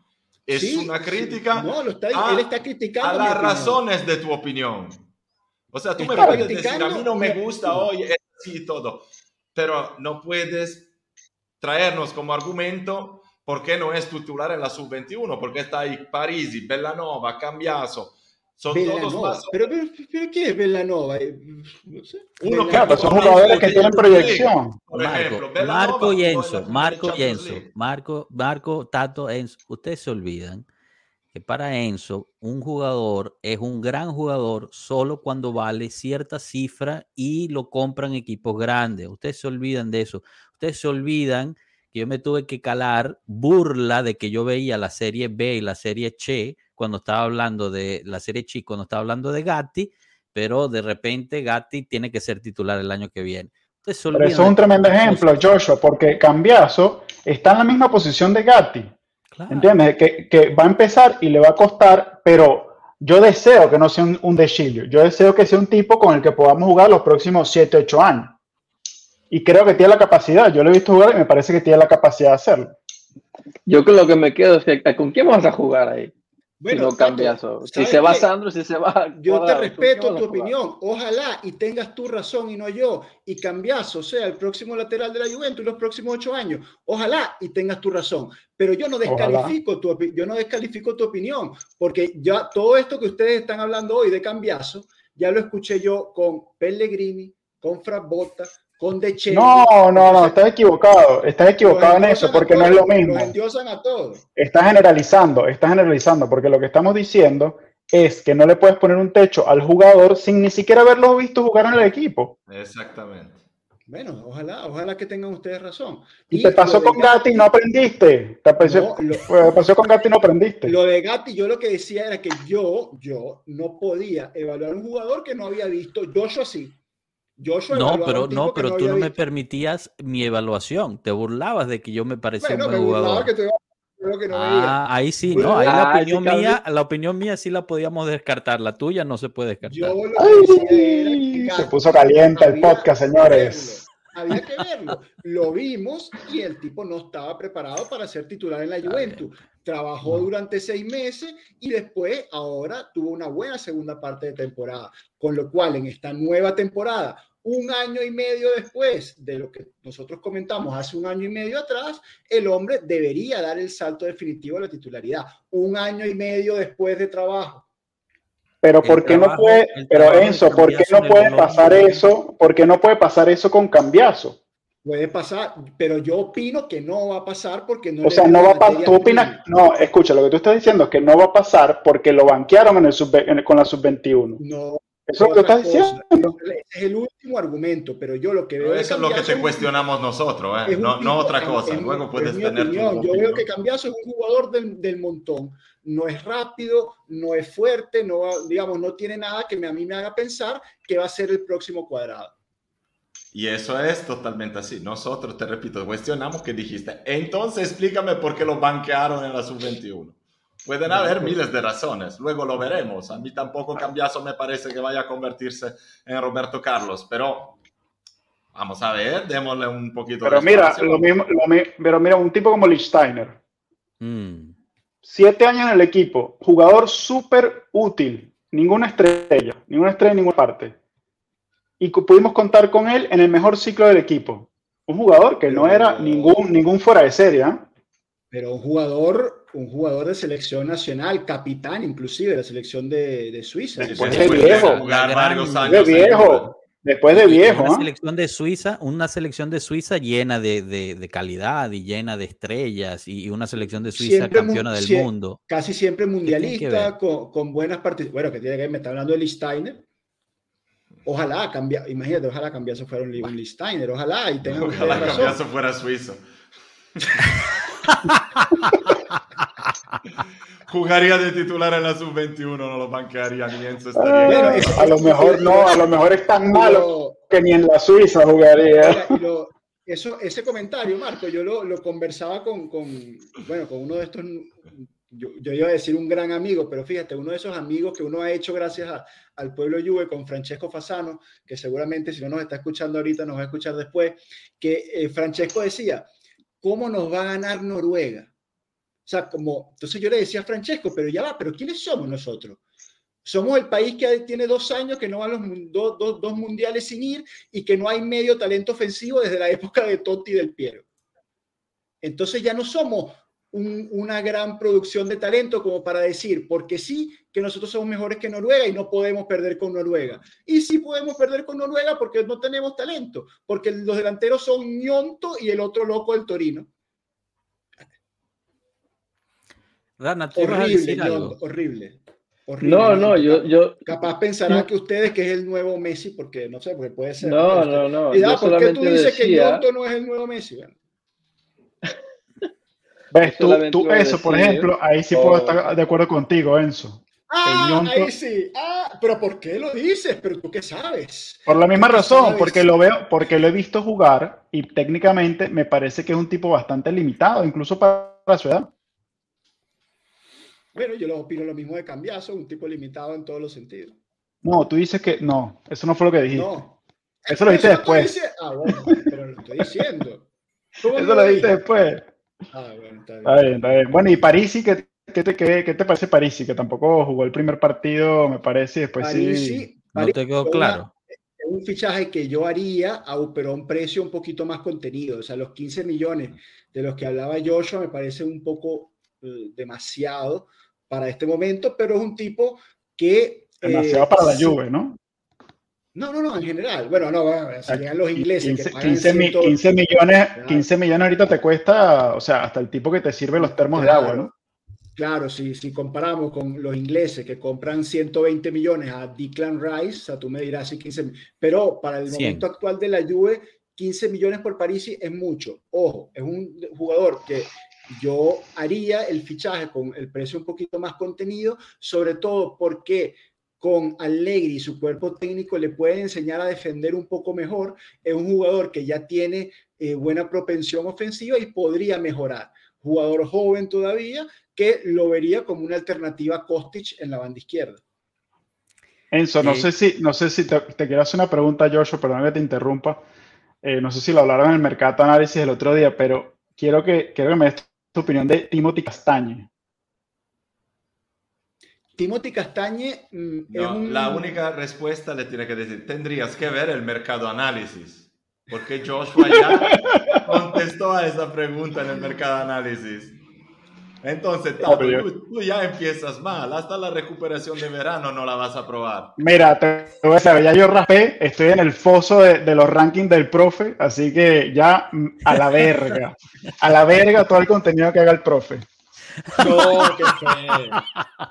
es una crítica no, lo está, a, él está criticando a las razones de tu opinión. O sea, tú me puedes decir, a mí no me gusta hoy, así y todo, pero no puedes traernos como argumento por qué no es titular en la sub-21, porque está ahí Parisi, Bellanova, Cambiaso, son todos ¿Pero, pero, qué es Bellanova? Eh, no sé. Uno que son jugadores que tienen proyección. Por ejemplo, Marco, y Enzo, Marco y Enzo, Marco, Marco, Tato, Enzo. Ustedes se olvidan que para Enzo un jugador es un gran jugador solo cuando vale cierta cifra y lo compran equipos grandes. Ustedes se olvidan de eso. Ustedes se olvidan que yo me tuve que calar burla de que yo veía la serie B y la serie Che cuando estaba hablando de la serie Chi, cuando estaba hablando de Gatti, pero de repente Gatti tiene que ser titular el año que viene. eso es un tremendo ejemplo, Joshua, porque Cambiazo está en la misma posición de Gatti. ¿Entiendes? Que, va a empezar y le va a costar, pero yo deseo que no sea un, un Yo deseo que sea un tipo con el que podamos jugar los próximos 7, 8 años. y creo que tiene la capacidad. Yo lo he visto jugar y me parece que tiene la capacidad de hacerlo. Yo con lo que me quedo es que ¿con quién vas a jugar ahí? Bueno, si no cambia eso. Si se va Sandro, si se va. Yo te respeto tu opinión. Ojalá y tengas tu razón y no yo. Y cambias, o sea, el próximo lateral de la Juventus en los próximos ocho años. Ojalá y tengas tu razón. Pero yo no descalifico tu yo no descalifico tu opinión, porque ya todo esto que ustedes están hablando hoy de cambiazo, ya lo escuché yo con Pellegrini, con Frabotta, con De No, no, no, estás equivocado. Estás equivocado en eso porque no es lo mismo. a todos. Estás generalizando, estás generalizando porque lo que estamos diciendo es que no le puedes poner un techo al jugador sin ni siquiera haberlo visto jugar en el equipo. Exactamente. Bueno, ojalá, ojalá que tengan ustedes razón. Y, te pasó con Gatti y no aprendiste. Te pasó, *laughs* pasó con Gatti y no aprendiste. Lo de Gatti, yo lo que decía era que yo, yo no podía evaluar un jugador que no había visto. Yo, yo sí no, pero no, pero tú no me permitías mi evaluación. Te burlabas de que yo me parecía un buen jugador. ah, ahí sí, no, ahí la opinión mía, la opinión mía sí la podíamos descartar, la tuya no se puede descartar. se puso caliente el podcast, señores. Había que verlo. Lo vimos y el tipo no estaba preparado para ser titular en la Juventus. Trabajó durante seis meses y después ahora tuvo una buena segunda parte de temporada. Con lo cual en esta nueva temporada, un año y medio después de lo que nosotros comentamos hace un año y medio atrás, el hombre debería dar el salto definitivo a la titularidad. Un año y medio después de trabajo. Pero ¿por qué no puede, pero Enzo, ¿por qué no puede pasar eso? ¿Por qué no puede pasar eso con Cambiazo? Puede pasar, pero yo opino que no va a pasar porque no. O sea, no va a pasar. Tú opinas, no, escucha, lo que tú estás diciendo es que no va a pasar porque lo banquearon en el sub, con la sub-21. No, eso es lo estás diciendo. Es el último argumento, pero yo lo que veo. eso es lo que te cuestionamos nosotros, ¿eh? no, no, otra cosa. Luego puedes tener. yo veo que Cambiaso es un jugador del, del, montón. No es rápido, no es fuerte, no, digamos, no tiene nada que me, a mí me haga pensar que va a ser el próximo cuadrado. Y eso es totalmente así. Nosotros, te repito, cuestionamos que dijiste. Entonces explícame por qué lo banquearon en la sub-21. Pueden haber miles de razones, luego lo veremos. A mí tampoco Cambiaso me parece que vaya a convertirse en Roberto Carlos, pero vamos a ver, démosle un poquito pero mira, lo mismo, pero mira, un tipo como Lichsteiner, mm. siete años en el equipo, jugador súper útil, ninguna estrella, ninguna estrella en ninguna parte. Y pudimos contar con él en el mejor ciclo del equipo. Un jugador que no era ningún, ningún fuera de serie. ¿eh? Pero un jugador un jugador de selección nacional, capitán inclusive de la selección de, de Suiza. Después de viejo, de viejo. Después de viejo. Una ¿ah? selección de Suiza, una selección de Suiza llena de, de, calidad y llena de estrellas y una selección de Suiza campeona del mundo. Casi siempre mundialista, con, con, buenas participaciones. Bueno, que tiene que ver, me está hablando de Listeiner. Ojalá cambia, imagínate, ojalá cambiase fuera un, un Listeiner, ojalá y tenga *laughs* Ojalá cambiase fuera suizo. *laughs* Jugaría de titular en la sub-21, no lo banquearía ni en ah, A lo mejor no, a lo mejor es tan malo que ni en la Suiza jugaría. eso, ese comentario, Marco, yo lo, lo conversaba con, con, bueno, con uno de estos, yo, yo, iba a decir un gran amigo, pero fíjate, uno de esos amigos que uno ha hecho gracias al pueblo Juve con Francesco Fasano, que seguramente si no nos está escuchando ahorita, nos va a escuchar después, que eh, Francesco decía, ¿cómo nos va a ganar Noruega? O sea, como, entonces yo le decía a Francesco, pero ya va, pero ¿quiénes somos nosotros? Somos el país que tiene dos años que no va a los dos, dos, dos mundiales sin ir y que no hay medio talento ofensivo desde la época de Totti y del Piero. Entonces ya no somos una gran producción de talento como para decir, porque sí, que nosotros somos mejores que Noruega y no podemos perder con Noruega. Y sí podemos perder con Noruega porque no tenemos talento, porque los delanteros son Ñonto y el otro loco del Torino. Horrible, horrible, horrible. No, no, yo, yo. Capaz pensarán que ustedes que es el nuevo Messi, porque no sé, porque puede ser. No, no, no. Y da, ¿por qué tú dices que Yonto no es el nuevo Messi? *laughs* ¿Ves? Tú, tú eso, por ejemplo, ahí sí puedo estar de acuerdo contigo, Enzo. Ah, ahí sí. Ah, pero ¿por qué lo dices? Pero tú qué sabes. Por la misma razón, porque lo veo, porque lo he visto jugar y técnicamente me parece que es un tipo bastante limitado, incluso para su edad. Bueno, yo lo opino lo mismo de Cambiazo, un tipo limitado en todos los sentidos. No, tú dices que no, eso no fue lo que dijiste. No, Eso lo viste después. Ah, bueno, pero lo estoy diciendo. *laughs* Eso lo viste después. Ah, bueno, está bien. Está bien, está bien. Bueno, y Parisi, ¿qué, qué, te, qué, qué te parece Parisi? Que tampoco jugó el primer partido, me parece, y después Parisi, sí. No te quedó claro. Es un fichaje que yo haría, pero a un precio un poquito más contenido. O sea, los 15 millones de los que hablaba Joshua me parece un poco eh, demasiado para este momento, pero es un tipo que... Demasiado para la Juve, ¿no? No, no, no, en general. Bueno, no, serían los ingleses. 15, millones, 15 millones ahorita te cuesta, o sea, hasta el tipo que te sirve los termos de agua, ¿no? Claro, si, si comparamos con los ingleses que compran 120 millones a Declan Rice, o sea, tú me dirás si 15 pero para el momento actual de la Juve, 15 millones por París es mucho. Ojo, es un jugador que yo haría el fichaje con el precio un poquito más contenido, sobre todo porque con Allegri y su cuerpo técnico le puede enseñar a defender un poco mejor. Es un jugador que ya tiene eh, buena propensión ofensiva y podría mejorar. Jugador joven todavía que lo vería como una alternativa a Kostic en la banda izquierda. Enzo, no sé si, no sé si te, quiero hacer una pregunta, Joshua, perdón que te interrumpa. Eh, no sé si lo hablaron en el mercado análisis el otro día, pero quiero que, quiero que me des tu opinión de Timothy Castañe. Timothy Castañe. Mm, la única respuesta le tiene que decir: tendrías que ver el mercado análisis. Porque Joshua ya *laughs* contestó a esa pregunta en el mercado análisis. Entonces, tú, ya empiezas mal. Hasta la recuperación de verano no la vas a probar. Mira, te voy a saber, ya yo raspé, estoy en el foso de, de, los rankings del profe, así que ya mm, a la verga. A la verga todo el contenido que haga el profe. No, qué feo.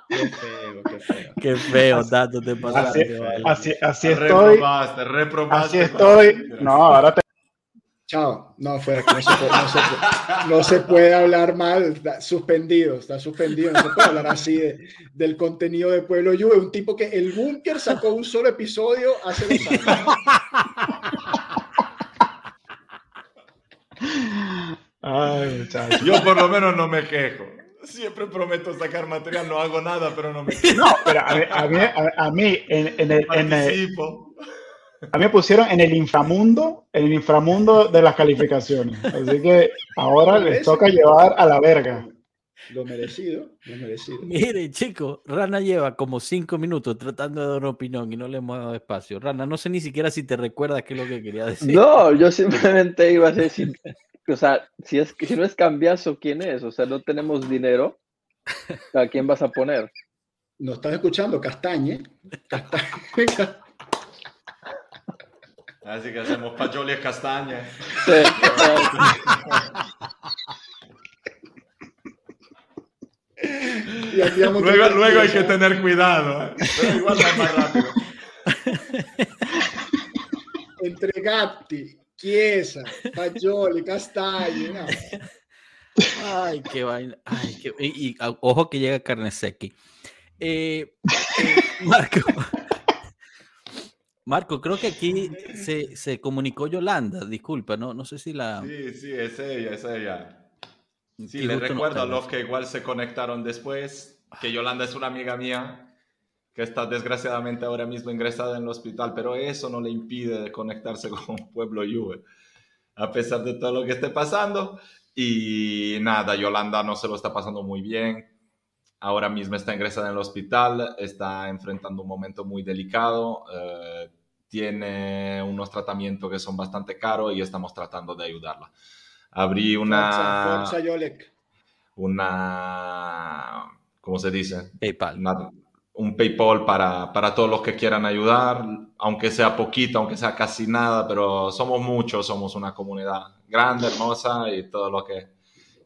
Qué feo, qué feo. Qué feo, Tato, te pasaste. Así, así, así estoy. Reprobaste, reprobaste. Así estoy. No, ahora te. Chao. No, fuera, no se, puede, no, se puede, no se puede hablar mal. Está suspendido, está suspendido. No se puede hablar así de, del contenido de Pueblo Juve. Un tipo que el Búnker sacó un solo episodio hace dos años. Ay, Yo por lo menos no me quejo. Siempre prometo sacar material, no hago nada, pero no me quejo. No, pero a mí, a mí, en, en, el, en, el, a mí me pusieron en el inframundo, en el inframundo de las calificaciones. Así que ahora les toca llevar a la verga. Lo merecido, lo merecido. Mire, chico, Rana lleva como cinco minutos tratando de dar una opinión y no le hemos dado espacio. Rana, no sé ni siquiera si te recuerdas qué es lo que quería decir. No, yo simplemente iba a decir, o sea, si, es, si no es cambiazo, ¿quién es? O sea, no tenemos dinero. ¿A quién vas a poner? ¿No estás escuchando? Castañe. Castañe. Así que hacemos payoles castaña. Sí. luego, luego hay que tener cuidado. ¿eh? Pero igual va más rápido. Entre Gatti, Chiesa, Fagioli, Castaño. Ay, qué vaina. Ay, qué... Y, y, ojo que llega Carnesecchi. Eh, eh, *laughs* Marco. Marco, creo que aquí se, se, comunicó Yolanda, disculpa, no, no sé si la... Sí, sí, es ella, es ella. Sí, le recuerdo a los que igual se conectaron después, que Yolanda es una amiga mía que está desgraciadamente ahora mismo ingresada en el hospital, pero eso no le impide conectarse *laughs* con Pueblo Juve, a pesar de todo lo que esté pasando. Y nada, Yolanda no se lo está pasando muy bien, ahora mismo está ingresada en el hospital, está enfrentando un momento muy delicado, eh, tiene unos tratamientos que son bastante caros y estamos tratando de ayudarla. Abrí una... Forza, una... ¿Cómo se dice? PayPal. un PayPal para, para todos los que quieran ayudar, aunque sea poquito, aunque sea casi nada, pero somos muchos, somos una comunidad grande, hermosa y todo lo que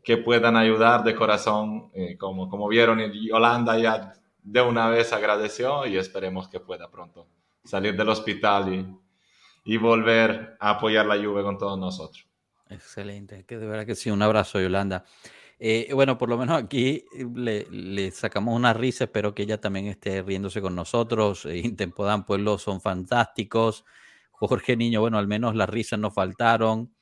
que puedan ayudar de corazón, eh, como, como vieron, Yolanda ya de una vez agradeció y esperemos que pueda pronto salir del hospital y, y volver a apoyar la lluvia con todos nosotros. Excelente, que de verdad que sí, un abrazo Yolanda. Eh, bueno, por lo menos aquí le, le, sacamos una risa, espero que ella también esté riéndose con nosotros. Eh, Intempodan Pueblo son fantásticos. Jorge Niño, bueno, al menos las risas no faltaron.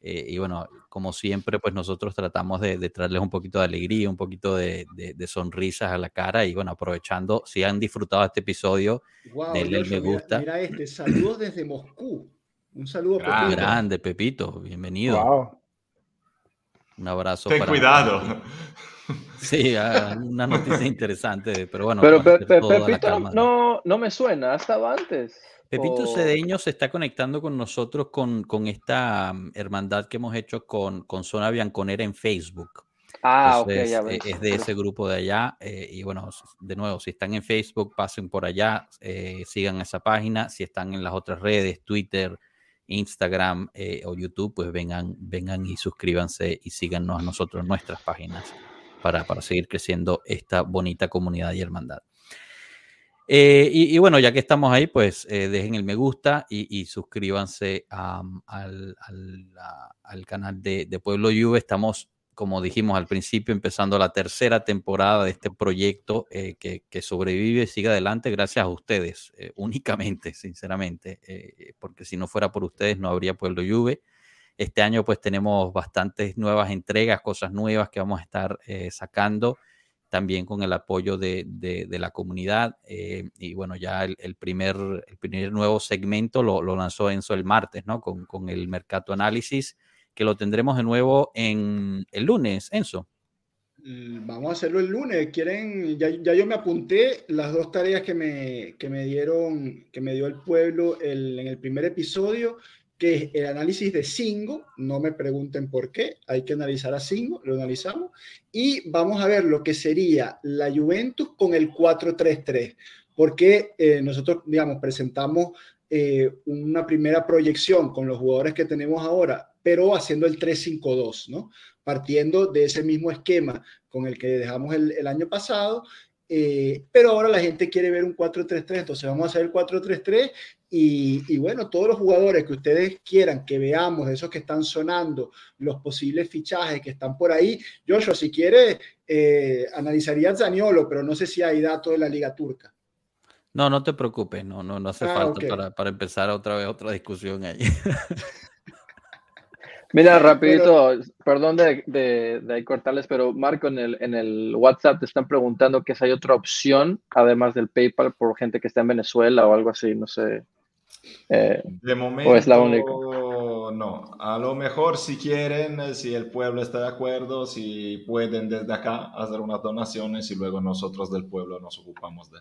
Eh, y bueno, como siempre, pues nosotros tratamos de, traerles un poquito de alegría, un poquito de, sonrisas a la cara y bueno, aprovechando, si han disfrutado este episodio, wow, denle me gusta. Mira, este, saludos desde Moscú. Un saludo, Pepito. Grande, Pepito, bienvenido. Un abrazo. Ten cuidado. *laughs* Sí, ah, una noticia interesante, pero bueno. Pero Pepito no, no, me suena, estaba antes. Pepito Cedeño se está conectando con nosotros con, con esta mm, hermandad que hemos hecho con, con Zona Bianconera en Facebook. Ah, ok, ya ves. Es de ese grupo de allá. Eh, y bueno, de nuevo, si están en Facebook, pasen por allá, eh, sigan esa página. Si están en las otras redes, Twitter, Instagram eh, o YouTube, pues vengan, vengan y suscríbanse y síganos a nosotros nuestras páginas para, para seguir creciendo esta bonita comunidad y hermandad. Eh, y, bueno, ya que estamos ahí, pues eh, dejen el me gusta y, suscríbanse al, canal de, Pueblo Juve. Estamos, como dijimos al principio, empezando la tercera temporada de este proyecto eh, que, sobrevive y sigue adelante gracias a ustedes, únicamente, *laughs* sinceramente, porque si no fuera por ustedes no habría Pueblo Juve. Este año pues tenemos bastantes nuevas entregas, cosas nuevas que vamos a estar sacando también con el apoyo de, la comunidad. Eh, y bueno, ya el, primer, el primer nuevo segmento lo, lanzó Enzo el martes, ¿no? Con, el Mercado Análisis, que lo tendremos de nuevo en el lunes, Enzo. Mm, vamos a hacerlo el lunes. Quieren, ya, yo me apunté las dos tareas que me, que me dieron, que me dio el pueblo en el primer episodio que es el análisis de Singo, no me pregunten por qué, hay que analizar a Singo, lo analizamos, y vamos a ver lo que sería la Juventus con el 4-3-3, porque eh, nosotros, digamos, presentamos eh, una primera proyección con los jugadores que tenemos ahora, pero haciendo el 3-5-2, ¿no? Partiendo de ese mismo esquema con el que dejamos el, el año pasado eh, pero ahora la gente quiere ver un 4-3-3, entonces vamos a hacer el 4-3-3 y, bueno, todos los jugadores que ustedes quieran que veamos, esos que están sonando, los posibles fichajes que están por ahí. Joshua, si quiere, eh, analizaría Zaniolo, pero no sé si hay datos de la Liga Turca. No, no te preocupes, no, no, no hace ah, falta para, para, empezar otra vez otra discusión ahí. *laughs* Mira, rapidito, perdón de, de, cortarles, pero Marco, en el, en el WhatsApp te están preguntando que si hay otra opción, además del PayPal, por gente que está en Venezuela o algo así, no sé. Eh, de momento, es la única. no. A lo mejor si quieren, si el pueblo está de acuerdo, si pueden desde acá hacer unas donaciones y luego nosotros del pueblo nos ocupamos de,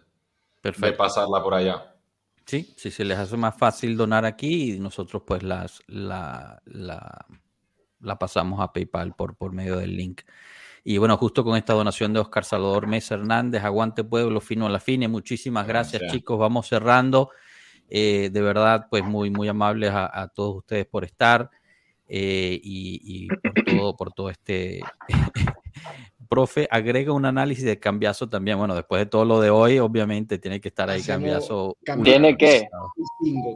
de pasarla por allá. Sí, sí, se les hace más fácil donar aquí y nosotros pues las, la, la, la, pasamos a PayPal por, por medio del link. Y bueno, justo con esta donación de Oscar Salvador Mesa Hernández, Aguante Pueblo, Fino a la Fine, muchísimas gracias, chicos, vamos cerrando. Eh, de verdad, pues muy, muy amables a, todos ustedes por estar eh, y, y, por todo, por todo este *laughs* profe, agrega un análisis de cambiazo también. Bueno, después de todo lo de hoy, obviamente tiene que estar ahí cambiazo. ¿Tiene que?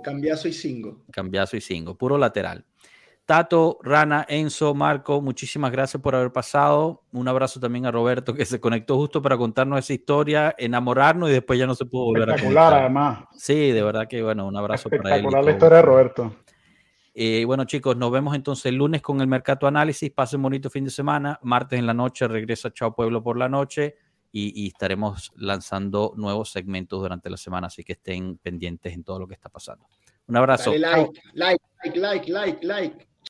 cambiazo y cingo. Cambiazo y cingo, puro lateral. Tato, Rana, Enzo, Marco, muchísimas gracias por haber pasado. Un abrazo también a Roberto que se conectó justo para contarnos esa historia, enamorarnos y después ya no se pudo volver a conectar. además. Sí, de verdad que bueno, un abrazo para él. Espectacular la historia de Roberto. Eh, bueno, chicos, nos vemos entonces el lunes con el Mercado Análisis. Pasen bonito fin de semana. Martes en la noche regresa Chao Pueblo por la noche y, estaremos lanzando nuevos segmentos durante la semana, así que estén pendientes en todo lo que está pasando. Un abrazo. like, like, like, like, like.